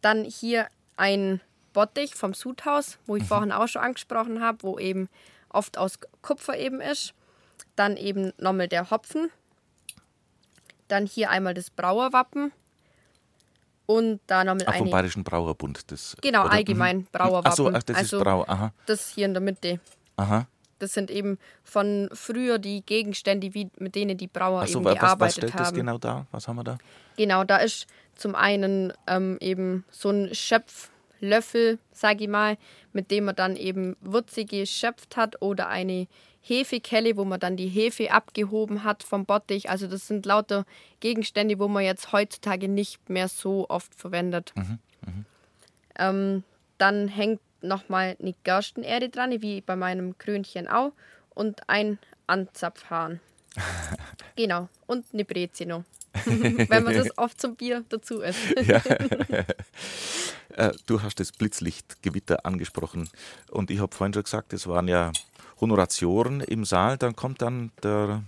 Dann hier ein Bottich vom Sudhaus, wo ich mhm. vorhin auch schon angesprochen habe, wo eben oft aus Kupfer eben ist. Dann eben nochmal der Hopfen. Dann hier einmal das Brauerwappen. Und da nochmal eine. vom Bayerischen Brauerbund. Das, genau, oder? allgemein mhm. Brauerwappen. Ach so, ach, das also ist Brau, aha. Das hier in der Mitte. Aha. Das sind eben von früher die Gegenstände, wie, mit denen die Brauer Ach so, eben wa- gearbeitet was, was stellt haben. das genau dar? Was haben wir da? Genau, da ist zum einen ähm, eben so ein Schöpflöffel, sag ich mal, mit dem man dann eben Würze geschöpft hat oder eine Hefekelle, wo man dann die Hefe abgehoben hat vom Bottich. Also das sind lauter Gegenstände, wo man jetzt heutzutage nicht mehr so oft verwendet. Ähm, dann hängt nochmal eine Gerstenerde dran, wie bei meinem Krönchen auch, und ein Anzapfhahn. (laughs) genau, und eine Breze noch. (laughs) Wenn man das (laughs) oft zum Bier dazu isst. Äh, du hast das Blitzlichtgewitter angesprochen und ich habe vorhin schon gesagt, es waren ja Honoratioren im Saal. Dann kommt dann der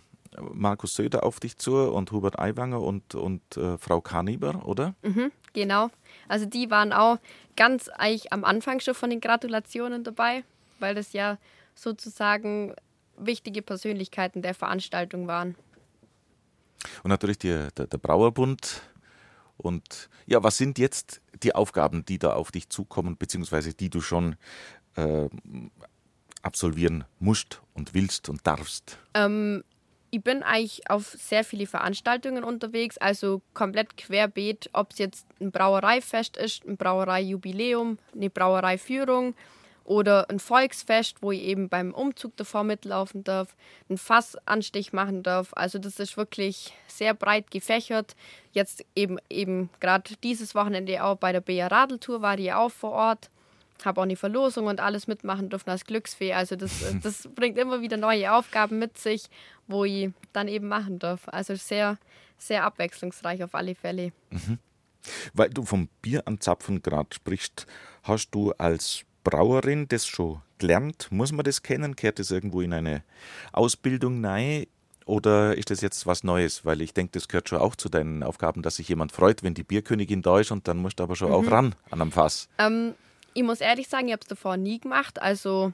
Markus Söder auf dich zu und Hubert Aiwanger und, und äh, Frau Kaniber, oder? Genau. Also die waren auch ganz eigentlich am Anfang schon von den Gratulationen dabei, weil das ja sozusagen wichtige Persönlichkeiten der Veranstaltung waren. Und natürlich die, der, der Brauerbund. Und ja, was sind jetzt die Aufgaben, die da auf dich zukommen, beziehungsweise die du schon äh, absolvieren musst und willst und darfst? Ähm, ich bin eigentlich auf sehr viele Veranstaltungen unterwegs, also komplett querbeet, ob es jetzt ein Brauereifest ist, ein Brauereijubiläum, eine Brauereiführung oder ein Volksfest, wo ich eben beim Umzug davor mitlaufen darf, einen Fassanstich machen darf. Also das ist wirklich sehr breit gefächert. Jetzt eben eben gerade dieses Wochenende auch bei der BR Radeltour war ich auch vor Ort. Habe auch eine Verlosung und alles mitmachen dürfen als Glücksfee. Also das, (laughs) das bringt immer wieder neue Aufgaben mit sich, wo ich dann eben machen darf. Also sehr, sehr abwechslungsreich auf alle Fälle. Weil du vom Bier anzapfen gerade sprichst, hast du als Brauerin das schon gelernt? Muss man das kennen? Kehrt das irgendwo in eine Ausbildung rein? Oder ist das jetzt was Neues? Weil ich denke, das gehört schon auch zu deinen Aufgaben, dass sich jemand freut, wenn die Bierkönigin da ist und dann musst du aber schon auch ran an einem Fass. Ähm, ich muss ehrlich sagen, ich habe es davor nie gemacht. Also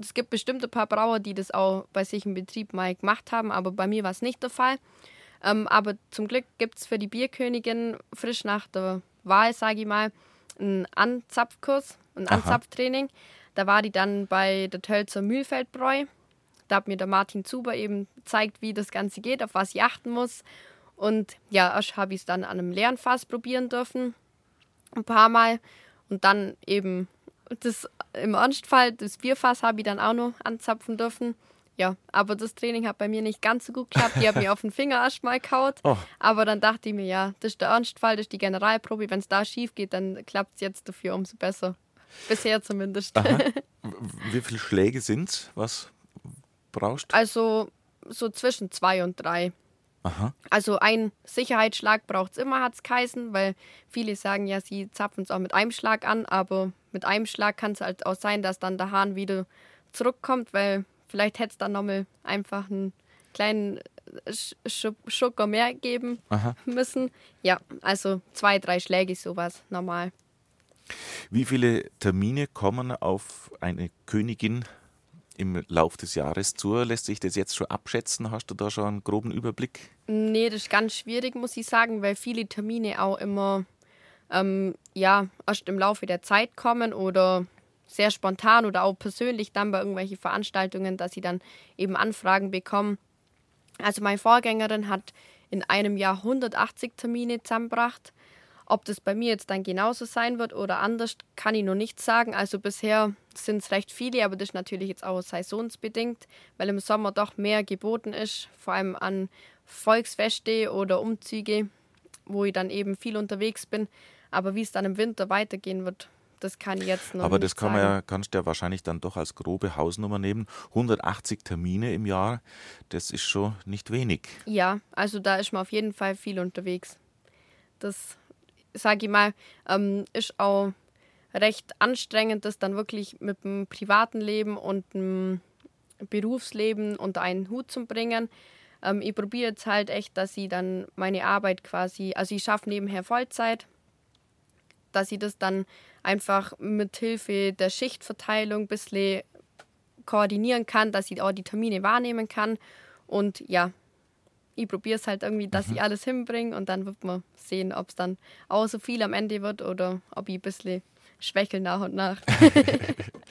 es gibt bestimmt ein paar Brauer, die das auch bei sich im Betrieb mal gemacht haben, aber bei mir war es nicht der Fall. Ähm, aber zum Glück gibt es für die Bierkönigin frisch nach der Wahl, sage ich mal, einen Anzapfkurs, Aha. Anzapftraining. Da war die dann bei der Tölzer Mühlfeldbräu. Da hat mir der Martin Zuber eben gezeigt, wie das Ganze geht, auf was ich achten muss. Und ja, erst habe ich es dann an einem leeren Fass probieren dürfen. Ein paar Mal. Und dann eben das im Ernstfall, das Bierfass habe ich dann auch noch anzapfen dürfen. Ja, aber das Training hat bei mir nicht ganz so gut geklappt. Die hat mir (laughs) auf den Finger erstmal kaut. Oh. Aber dann dachte ich mir, ja, das ist der Ernstfall, das ist die Generalprobe. Wenn es da schief geht, dann klappt es jetzt dafür umso besser. Bisher zumindest. (laughs) W- Wie viele Schläge sind Was brauchst Also so zwischen zwei und drei. Aha. Also ein Sicherheitsschlag braucht es immer, hat es geheißen, weil viele sagen ja, sie zapfen es auch mit einem Schlag an, aber mit einem Schlag kann es halt auch sein, dass dann der Hahn wieder zurückkommt, weil vielleicht hätte es dann nochmal einfach einen kleinen Sch Schucker mehr geben Aha. müssen. Ja, also zwei, drei Schläge sowas normal. Wie viele Termine kommen auf eine Königin im Lauf des Jahres zu? Lässt sich das jetzt schon abschätzen? Hast du da schon einen groben Überblick? Nee, das ist ganz schwierig, muss ich sagen, weil viele Termine auch immer ähm, ja, erst im Laufe der Zeit kommen oder sehr spontan oder auch persönlich dann bei irgendwelchen Veranstaltungen, dass sie dann eben Anfragen bekommen. Also meine Vorgängerin hat in einem Jahr 180 Termine zusammengebracht. Ob das bei mir jetzt dann genauso sein wird oder anders, kann ich noch nicht sagen. Also bisher sind es recht viele, aber das ist natürlich jetzt auch saisonsbedingt, weil im Sommer doch mehr geboten ist, vor allem an Volksfeste oder Umzüge, wo ich dann eben viel unterwegs bin. Aber wie es dann im Winter weitergehen wird, das kann ich jetzt noch Aber nicht das kann man ja, kannst du ja wahrscheinlich dann doch als grobe Hausnummer nehmen. 180 Termine im Jahr, das ist schon nicht wenig. Ja, also da ist man auf jeden Fall viel unterwegs. Das, sage ich mal, ähm, ist auch recht anstrengend, das dann wirklich mit dem privaten Leben und dem Berufsleben unter einen Hut zu bringen. Ähm, ich probiere jetzt halt echt, dass ich dann meine Arbeit quasi, also ich schaffe nebenher Vollzeit, dass ich das dann einfach mit Hilfe der Schichtverteilung ein bisschen koordinieren kann, dass ich auch die Termine wahrnehmen kann. Und ja, ich probiere es halt irgendwie, dass ich alles hinbringe und dann wird man sehen, ob es dann auch so viel am Ende wird oder ob ich ein bisschen schwächeln nach und nach. (laughs)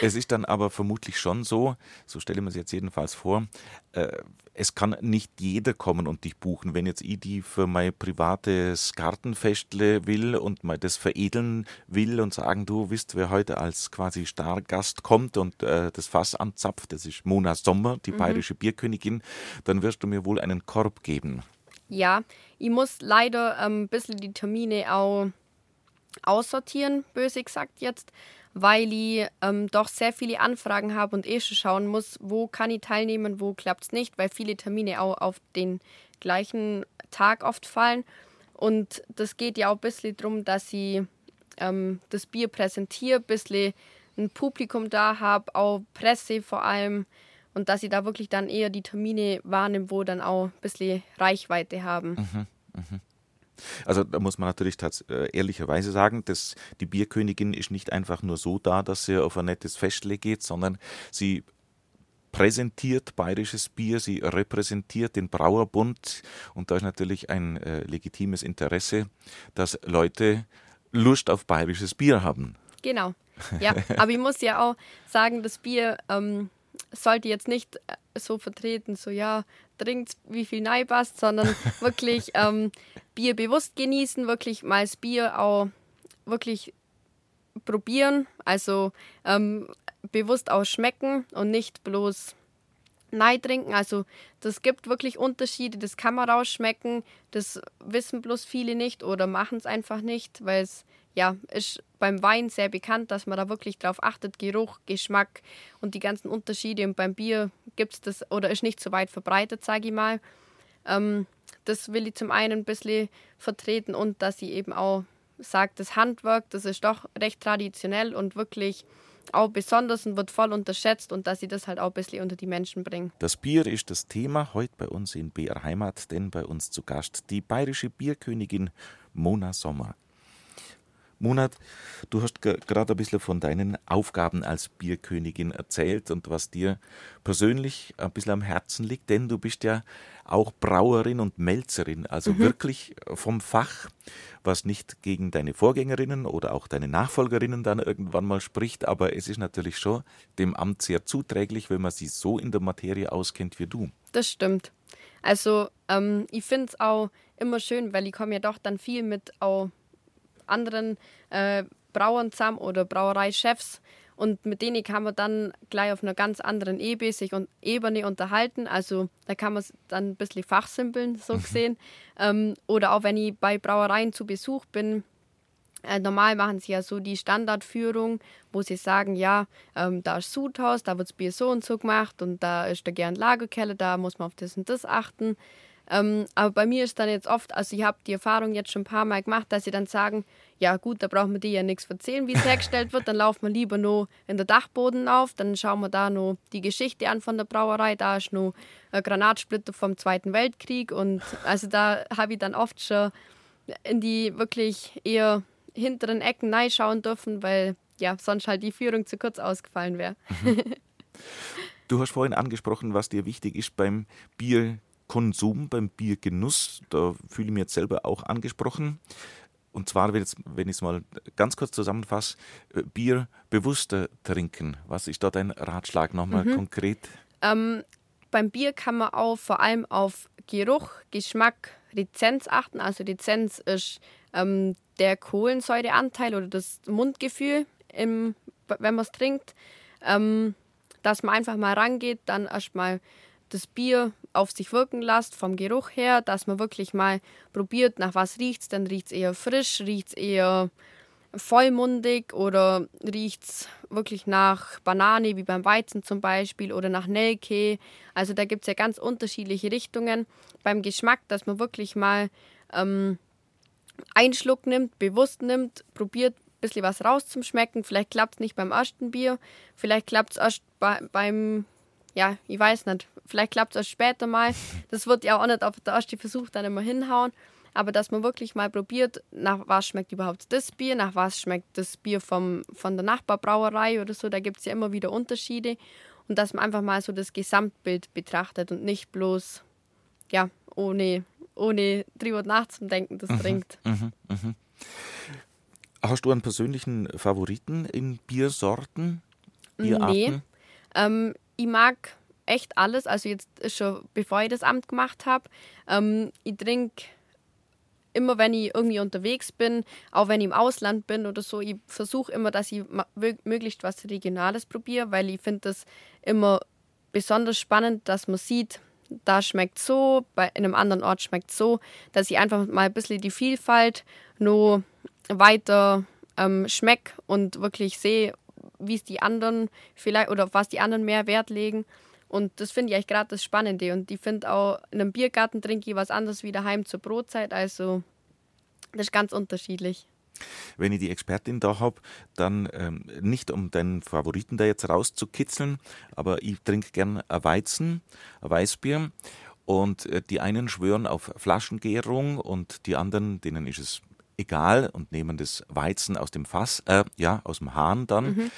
es ist dann aber vermutlich schon so, so stelle ich mir es jetzt jedenfalls vor, äh, es kann nicht jeder kommen und dich buchen. Wenn jetzt ich die für mein privates Gartenfestle will und mal das veredeln will und sagen, du wisst, wer heute als quasi Stargast kommt und äh, das Fass anzapft, das ist Mona Sommer, die mhm. bayerische Bierkönigin, dann wirst du mir wohl einen Korb geben. Ja, ich muss leider ähm, ein bisschen die Termine auch aussortieren, böse gesagt jetzt, weil ich ähm, doch sehr viele Anfragen habe und eh schon schauen muss, wo kann ich teilnehmen, wo klappt es nicht, weil viele Termine auch auf den gleichen Tag oft fallen. Und das geht ja auch ein bisschen darum, dass ich ähm, das Bier präsentiere, ein bisschen ein Publikum da habe, auch Presse vor allem. Und dass ich da wirklich dann eher die Termine wahrnehme, wo dann auch ein bisschen Reichweite haben. Mhm, mh. Also da muss man natürlich äh, ehrlicherweise sagen, dass die Bierkönigin ist nicht einfach nur so da, dass sie auf ein nettes Festle geht, sondern sie präsentiert bayerisches Bier, sie repräsentiert den Brauerbund und da ist natürlich ein äh, legitimes Interesse, dass Leute Lust auf bayerisches Bier haben. Genau. Ja, aber ich muss ja auch sagen, das Bier ähm, sollte jetzt nicht äh, so vertreten, so ja, trinkt wie viel Nein passt, sondern (laughs) wirklich ähm, Bier bewusst genießen, wirklich mal das Bier auch wirklich probieren, also ähm, bewusst auch schmecken und nicht bloß Nein trinken. Also das gibt wirklich Unterschiede, das kann man rausschmecken, das wissen bloß viele nicht oder machen es einfach nicht, weil es ja, ist beim Wein sehr bekannt, dass man da wirklich drauf achtet, Geruch, Geschmack und die ganzen Unterschiede. Und beim Bier gibt es das oder ist nicht so weit verbreitet, sage ich mal. Ähm, das will ich zum einen ein bisschen vertreten und dass sie eben auch sagt, das Handwerk, das ist doch recht traditionell und wirklich auch besonders und wird voll unterschätzt und dass sie das halt auch ein bisschen unter die Menschen bringen. Das Bier ist das Thema heute bei uns in BR Heimat, denn bei uns zu Gast die bayerische Bierkönigin Mona Sommer. Monat, du hast gerade ein bisschen von deinen Aufgaben als Bierkönigin erzählt und was dir persönlich ein bisschen am Herzen liegt, denn du bist ja auch Brauerin und Melzerin, also mhm. wirklich vom Fach, was nicht gegen deine Vorgängerinnen oder auch deine Nachfolgerinnen dann irgendwann mal spricht, aber es ist natürlich schon dem Amt sehr zuträglich, wenn man sich so in der Materie auskennt wie du. Das stimmt. Also ähm, ich finde es auch immer schön, weil ich komme ja doch dann viel mit auch anderen äh, Brauern zusammen oder Brauereichefs. Und mit denen kann man dann gleich auf einer ganz anderen Ebene sich und Ebene unterhalten. Also da kann man dann ein bisschen fachsimpeln, so mhm. gesehen. ähm, oder auch wenn ich bei Brauereien zu Besuch bin, äh, normal machen sie ja so die Standardführung, wo sie sagen, ja, ähm, da ist Sudhaus, da wird das Bier so und so gemacht und da ist der gern Lagerkeller, da muss man auf das und das achten. Ähm, aber bei mir ist dann jetzt oft, also ich habe die Erfahrung jetzt schon ein paar Mal gemacht, dass sie dann sagen, ja gut, da brauchen wir dir ja nichts erzählen, wie es (laughs) hergestellt wird, dann laufen wir lieber nur in der Dachboden auf, dann schauen wir da nur die Geschichte an von der Brauerei, da ist nur Granatsplitter vom Zweiten Weltkrieg und also da habe ich dann oft schon in die wirklich eher hinteren Ecken reinschauen dürfen, weil ja sonst halt die Führung zu kurz ausgefallen wäre. Mhm. Du hast vorhin angesprochen, was dir wichtig ist beim Bier Konsum, beim Biergenuss, da fühle ich mich jetzt selber auch angesprochen. Und zwar, wenn ich es mal ganz kurz zusammenfasse, äh, Bier bewusster trinken. Was ist da dein Ratschlag nochmal mhm. konkret? Ähm, beim Bier kann man auch vor allem auf Geruch, Geschmack, Lizenz achten. Also Lizenz ist ähm, der Kohlensäureanteil oder das Mundgefühl, im, wenn man es trinkt. Ähm, dass man einfach mal rangeht, dann erstmal das Bier auf sich wirken lässt, vom Geruch her, dass man wirklich mal probiert, nach was riecht es, dann riecht es eher frisch, riecht es eher vollmundig oder riecht es wirklich nach Banane, wie beim Weizen zum Beispiel, oder nach Nelke. Also da gibt es ja ganz unterschiedliche Richtungen. Beim Geschmack, dass man wirklich mal ähm, einen Schluck nimmt, bewusst nimmt, probiert ein bisschen was rauszuschmecken. Vielleicht klappt es nicht beim ersten Bier, vielleicht klappt es erst bei, beim ja, ich weiß nicht. Vielleicht klappt es später mal. Das wird ja auch nicht auf der ersten Versuch dann immer hinhauen. Aber dass man wirklich mal probiert, nach was schmeckt überhaupt das Bier, nach was schmeckt das Bier vom, von der Nachbarbrauerei oder so. Da gibt es ja immer wieder Unterschiede. Und dass man einfach mal so das Gesamtbild betrachtet und nicht bloß, ja, ohne, ohne drüber nachzudenken das mhm, trinkt. Mhm, mhm. Hast du einen persönlichen Favoriten in Biersorten? Bierarten? Nee. Ähm, ich mag echt alles. Also jetzt schon bevor ich das Amt gemacht habe. Ähm, ich trinke immer, wenn ich irgendwie unterwegs bin, auch wenn ich im Ausland bin oder so, ich versuche immer, dass ich möglichst was Regionales probiere, weil ich finde das immer besonders spannend, dass man sieht, da schmeckt so, bei in einem anderen Ort schmeckt so, dass ich einfach mal ein bisschen die Vielfalt nur weiter ähm, schmecke und wirklich sehe, wie es die anderen vielleicht oder was die anderen mehr Wert legen. Und das finde ich eigentlich gerade das Spannende. Und ich finde auch, in einem Biergarten trinke ich was anderes wie daheim zur Brotzeit. Also das ist ganz unterschiedlich. Wenn ich die Expertin da habe, dann ähm, nicht um deinen Favoriten da jetzt rauszukitzeln, aber ich trinke gern ein Weizen, ein Weißbier. Und äh, die einen schwören auf Flaschengärung und die anderen, denen ist es egal und nehmen das Weizen aus dem Fass, äh, ja, aus dem Hahn dann. Mhm.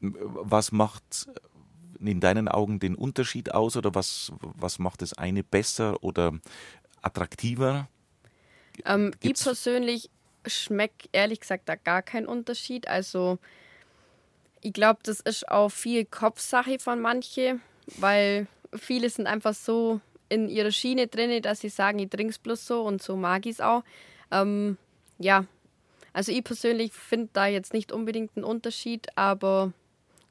Was macht in deinen Augen den Unterschied aus oder was, was macht das eine besser oder attraktiver? Ähm, ich persönlich schmecke ehrlich gesagt da gar keinen Unterschied. Also ich glaube, das ist auch viel Kopfsache von manchen, weil viele sind einfach so in ihrer Schiene drin, dass sie sagen, ich trinke es bloß so und so mag ich es auch. Ähm, ja, also ich persönlich finde da jetzt nicht unbedingt einen Unterschied, aber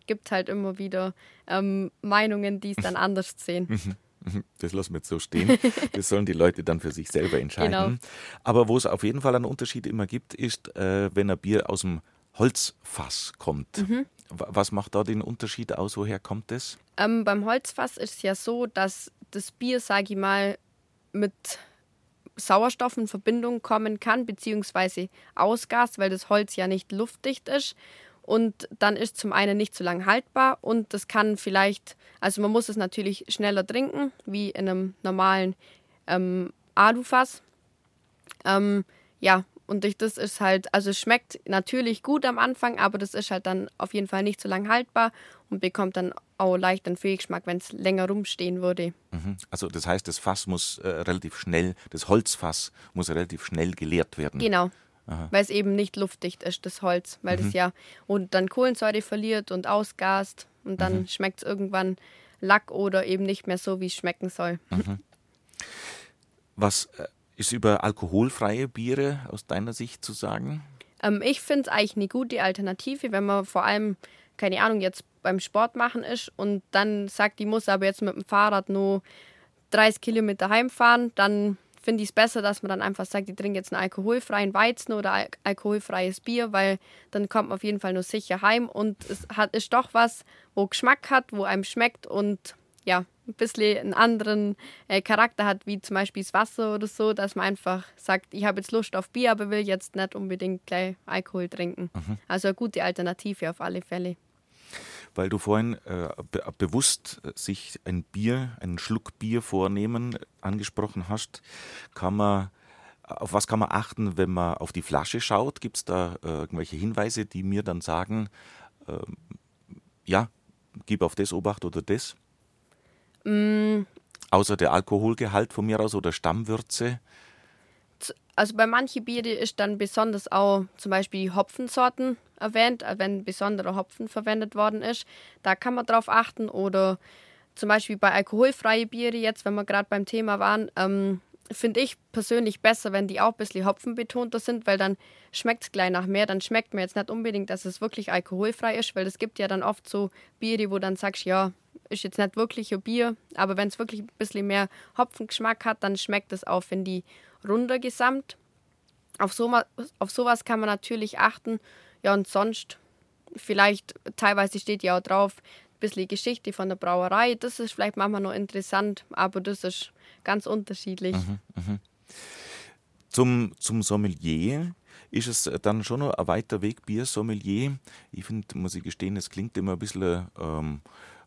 gibt halt immer wieder ähm, Meinungen, die es dann (laughs) anders sehen. Mhm. Mhm. Das lassen wir jetzt so stehen. (laughs) Das sollen die Leute dann für sich selber entscheiden. Genau. Aber wo es auf jeden Fall einen Unterschied immer gibt, ist, äh, wenn ein Bier aus dem Holzfass kommt. Mhm. Was macht da den Unterschied aus? Woher kommt das? Ähm, beim Holzfass ist es ja so, dass das Bier, sage ich mal, mit Sauerstoff in Verbindung kommen kann, beziehungsweise Ausgas, weil das Holz ja nicht luftdicht ist und dann ist zum einen nicht so lang haltbar und das kann vielleicht, also man muss es natürlich schneller trinken, wie in einem normalen ähm, Alufass. Ähm, ja, und durch das ist halt, also es schmeckt natürlich gut am Anfang, aber das ist halt dann auf jeden Fall nicht so lang haltbar und bekommt dann auch leicht einen Fehlgeschmack, wenn es länger rumstehen würde. Mhm. Also das heißt, das Fass muss äh, relativ schnell, das Holzfass muss relativ schnell geleert werden. Genau, weil es eben nicht luftdicht ist, das Holz, weil mhm. das ja und dann Kohlensäure verliert und ausgast und dann mhm. schmeckt es irgendwann Lack oder eben nicht mehr so, wie es schmecken soll. Mhm. Was äh, ist über alkoholfreie Biere aus deiner Sicht zu sagen? Ähm, ich finde es eigentlich eine gute Alternative, wenn man vor allem, keine Ahnung, jetzt beim Sport machen ist und dann sagt, die muss aber jetzt mit dem Fahrrad nur 30 Kilometer heimfahren, dann finde ich es besser, dass man dann einfach sagt, ich trinke jetzt einen alkoholfreien Weizen oder al alkoholfreies Bier, weil dann kommt man auf jeden Fall nur sicher heim und es hat, ist doch was, wo Geschmack hat, wo einem schmeckt und ja, ein bisschen einen anderen äh, Charakter hat, wie zum Beispiel das Wasser oder so, dass man einfach sagt, ich habe jetzt Lust auf Bier, aber will jetzt nicht unbedingt gleich Alkohol trinken. Mhm. Also eine gute Alternative auf alle Fälle weil du vorhin äh, be bewusst äh, sich ein Bier, einen Schluck Bier vornehmen angesprochen hast, kann man auf was kann man achten, wenn man auf die Flasche schaut? Gibt es da äh, irgendwelche Hinweise, die mir dann sagen, äh, ja, gib auf das Obacht oder das? Mm. Außer der Alkoholgehalt von mir aus oder Stammwürze? Also bei manchen Biere ist dann besonders auch zum Beispiel Hopfensorten erwähnt, äh, wenn besonderer Hopfen verwendet worden ist. Da kann man drauf achten. Oder zum Beispiel bei alkoholfreien Biere jetzt, wenn wir gerade beim Thema waren, ähm, finde ich persönlich besser, wenn die auch ein bisschen hopfenbetonter sind, weil dann schmeckt es gleich nach mehr. Dann schmeckt mir jetzt nicht unbedingt, dass es wirklich alkoholfrei ist, weil es gibt ja dann oft so Biere, wo dann sagst, ja, ist jetzt nicht wirklich ein Bier, aber wenn es wirklich ein bisschen mehr Hopfengeschmack hat, dann schmeckt es auch, wenn die runder gesamt. Auf, so, auf sowas kann man natürlich achten. Ja, und sonst, vielleicht, teilweise steht ja auch drauf, ein bisschen Geschichte von der Brauerei. Das ist vielleicht manchmal noch interessant, aber das ist ganz unterschiedlich. Mhm, mh. Zum, zum Sommelier ist es dann schon noch ein weiter Weg, Biersommelier. Ich finde, muss ich gestehen, es klingt immer ein bisschen ähm,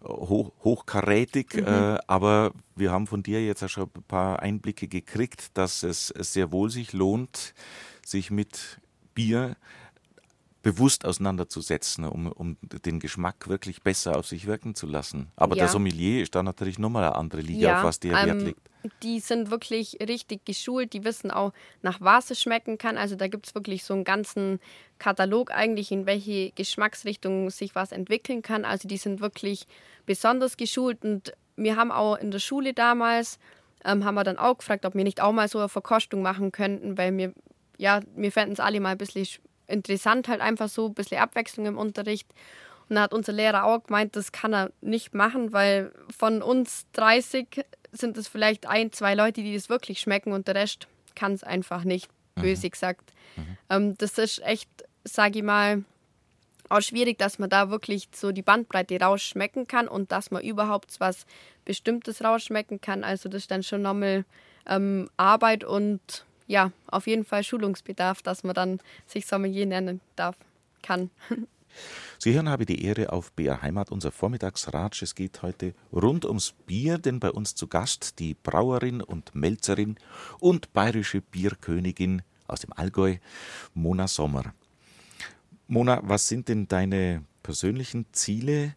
hoch, hochkarätig, mhm. äh, aber wir haben von dir jetzt auch schon ein paar Einblicke gekriegt, dass es sehr wohl sich lohnt, sich mit Bier bewusst auseinanderzusetzen, um, um den Geschmack wirklich besser auf sich wirken zu lassen. Aber ja. der Sommelier ist da natürlich nochmal eine andere Liga, ja, auf was der ähm, Wert legt. Die sind wirklich richtig geschult, die wissen auch, nach was es schmecken kann. Also da gibt es wirklich so einen ganzen Katalog eigentlich, in welche Geschmacksrichtung sich was entwickeln kann. Also die sind wirklich besonders geschult und wir haben auch in der Schule damals, ähm, haben wir dann auch gefragt, ob wir nicht auch mal so eine Verkostung machen könnten, weil wir, ja, wir fänden es alle mal ein bisschen interessant, halt einfach so ein bisschen Abwechslung im Unterricht. Und da hat unser Lehrer auch gemeint, das kann er nicht machen, weil von uns 30 sind es vielleicht ein, zwei Leute, die das wirklich schmecken und der Rest kann es einfach nicht, mhm. böse gesagt. Mhm. Ähm, das ist echt, sage ich mal, auch schwierig, dass man da wirklich so die Bandbreite rausschmecken kann und dass man überhaupt was Bestimmtes rausschmecken kann. Also das ist dann schon nochmal ähm, Arbeit und ja, auf jeden Fall Schulungsbedarf, dass man dann sich Sommelier nennen darf, kann. (laughs) Sie hören habe die Ehre auf BR Heimat, unser Vormittagsratsch. Es geht heute rund ums Bier, denn bei uns zu Gast die Brauerin und Melzerin und bayerische Bierkönigin aus dem Allgäu, Mona Sommer. Mona, was sind denn deine persönlichen Ziele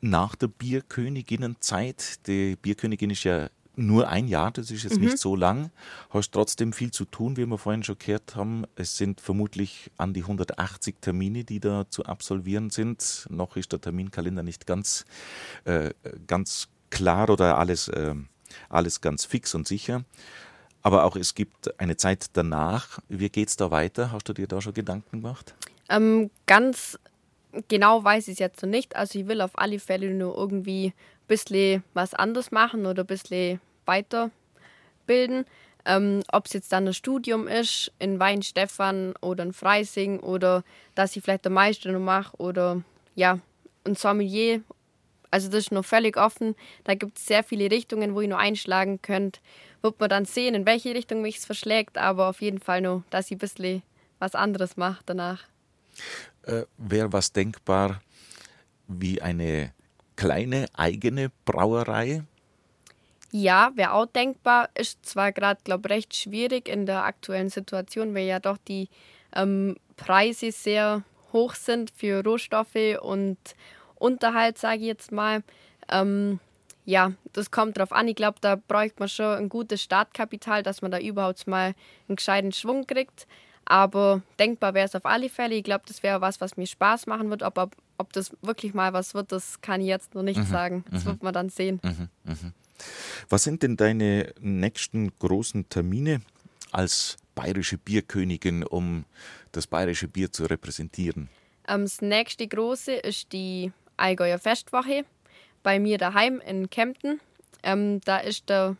nach der Bierköniginnenzeit? Die Bierkönigin ist ja nur ein Jahr, das ist jetzt mhm. nicht so lang. Hast trotzdem viel zu tun, wie wir vorhin schon gehört haben. Es sind vermutlich an die 180 Termine, die da zu absolvieren sind. Noch ist der Terminkalender nicht ganz, äh, ganz klar oder alles, äh, alles ganz fix und sicher. Aber auch es gibt eine Zeit danach. Wie geht es da weiter? Hast du dir da schon Gedanken gemacht? Ähm, ganz genau weiß ich es jetzt noch nicht. Also ich will auf alle Fälle nur irgendwie bisschen was anderes machen oder ein bisschen weiterbilden. Ähm, Ob es jetzt dann ein Studium ist in Weinstefan oder in Freising oder dass ich vielleicht der Meister noch mache oder ja, ein Sommelier. Also das ist noch völlig offen. Da gibt es sehr viele Richtungen, wo ich noch einschlagen könnte. Wird man dann sehen, in welche Richtung mich es verschlägt, aber auf jeden Fall nur, dass ich ein bisschen was anderes mache danach. Äh, Wäre was denkbar wie eine kleine eigene Brauerei? Ja, wäre auch denkbar. Ist zwar gerade, glaube ich, recht schwierig in der aktuellen Situation, weil ja doch die ähm, Preise sehr hoch sind für Rohstoffe und Unterhalt, sage ich jetzt mal. Ähm, ja, das kommt drauf an. Ich glaube, da bräuchte man schon ein gutes Startkapital, dass man da überhaupt mal einen gescheiten Schwung kriegt. Aber denkbar wäre es auf alle Fälle. Ich glaube, das wäre was, was mir Spaß machen wird. Ob, ob, ob, das wirklich mal was wird, das kann ich jetzt noch nicht mhm. sagen. Das mhm. wird man dann sehen. Mhm. mhm. Was sind denn deine nächsten großen Termine als bayerische Bierkönigin, um das bayerische Bier zu repräsentieren? Ähm, das nächste große ist die Allgäuer Festwoche bei mir daheim in Kempten. Ähm, da ist der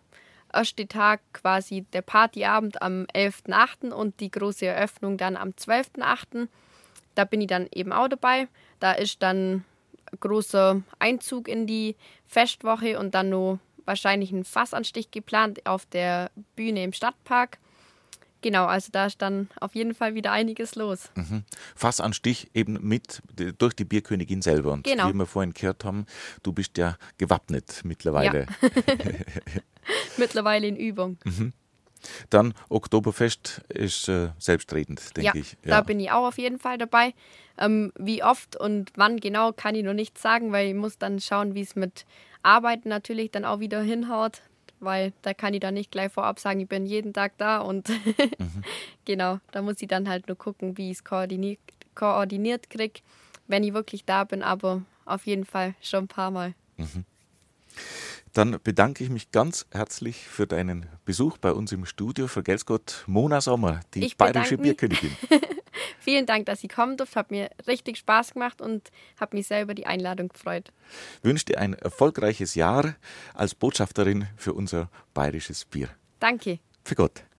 erste Tag quasi der Partyabend am 11.8. und die große Eröffnung dann am 12.8. Da bin ich dann eben auch dabei. Da ist dann großer Einzug in die Festwoche und dann noch wahrscheinlich ein Fassanstich geplant auf der Bühne im Stadtpark. Genau, also da ist dann auf jeden Fall wieder einiges los. Mhm. Fassanstich eben mit durch die Bierkönigin selber. Und genau. wie wir vorhin gehört haben, du bist ja gewappnet mittlerweile. Ja. (laughs) (laughs) mittlerweile in Übung. Mhm. Dann Oktoberfest ist äh, selbstredend, denke ja, ich. Ja, da bin ich auch auf jeden Fall dabei. Ähm, wie oft und wann genau kann ich noch nicht sagen, weil ich muss dann schauen, wie es mit Arbeiten natürlich dann auch wieder hinhaut, weil da kann ich dann nicht gleich vorab sagen, ich bin jeden Tag da und (laughs) mhm. genau, da muss ich dann halt nur gucken, wie ich es koordiniert, koordiniert kriege, wenn ich wirklich da bin, aber auf jeden Fall schon ein paar Mal. Mhm. Dann bedanke ich mich ganz herzlich für deinen Besuch bei uns im Studio. Vergelt's Gott, Mona Sommer, die ich bayerische Bierkönigin. (laughs) Vielen Dank, dass ich kommen durfte. Hat mir richtig Spaß gemacht und habe mich sehr über die Einladung gefreut. Ich wünsche dir ein erfolgreiches Jahr als Botschafterin für unser bayerisches Bier. Danke. Für Gott.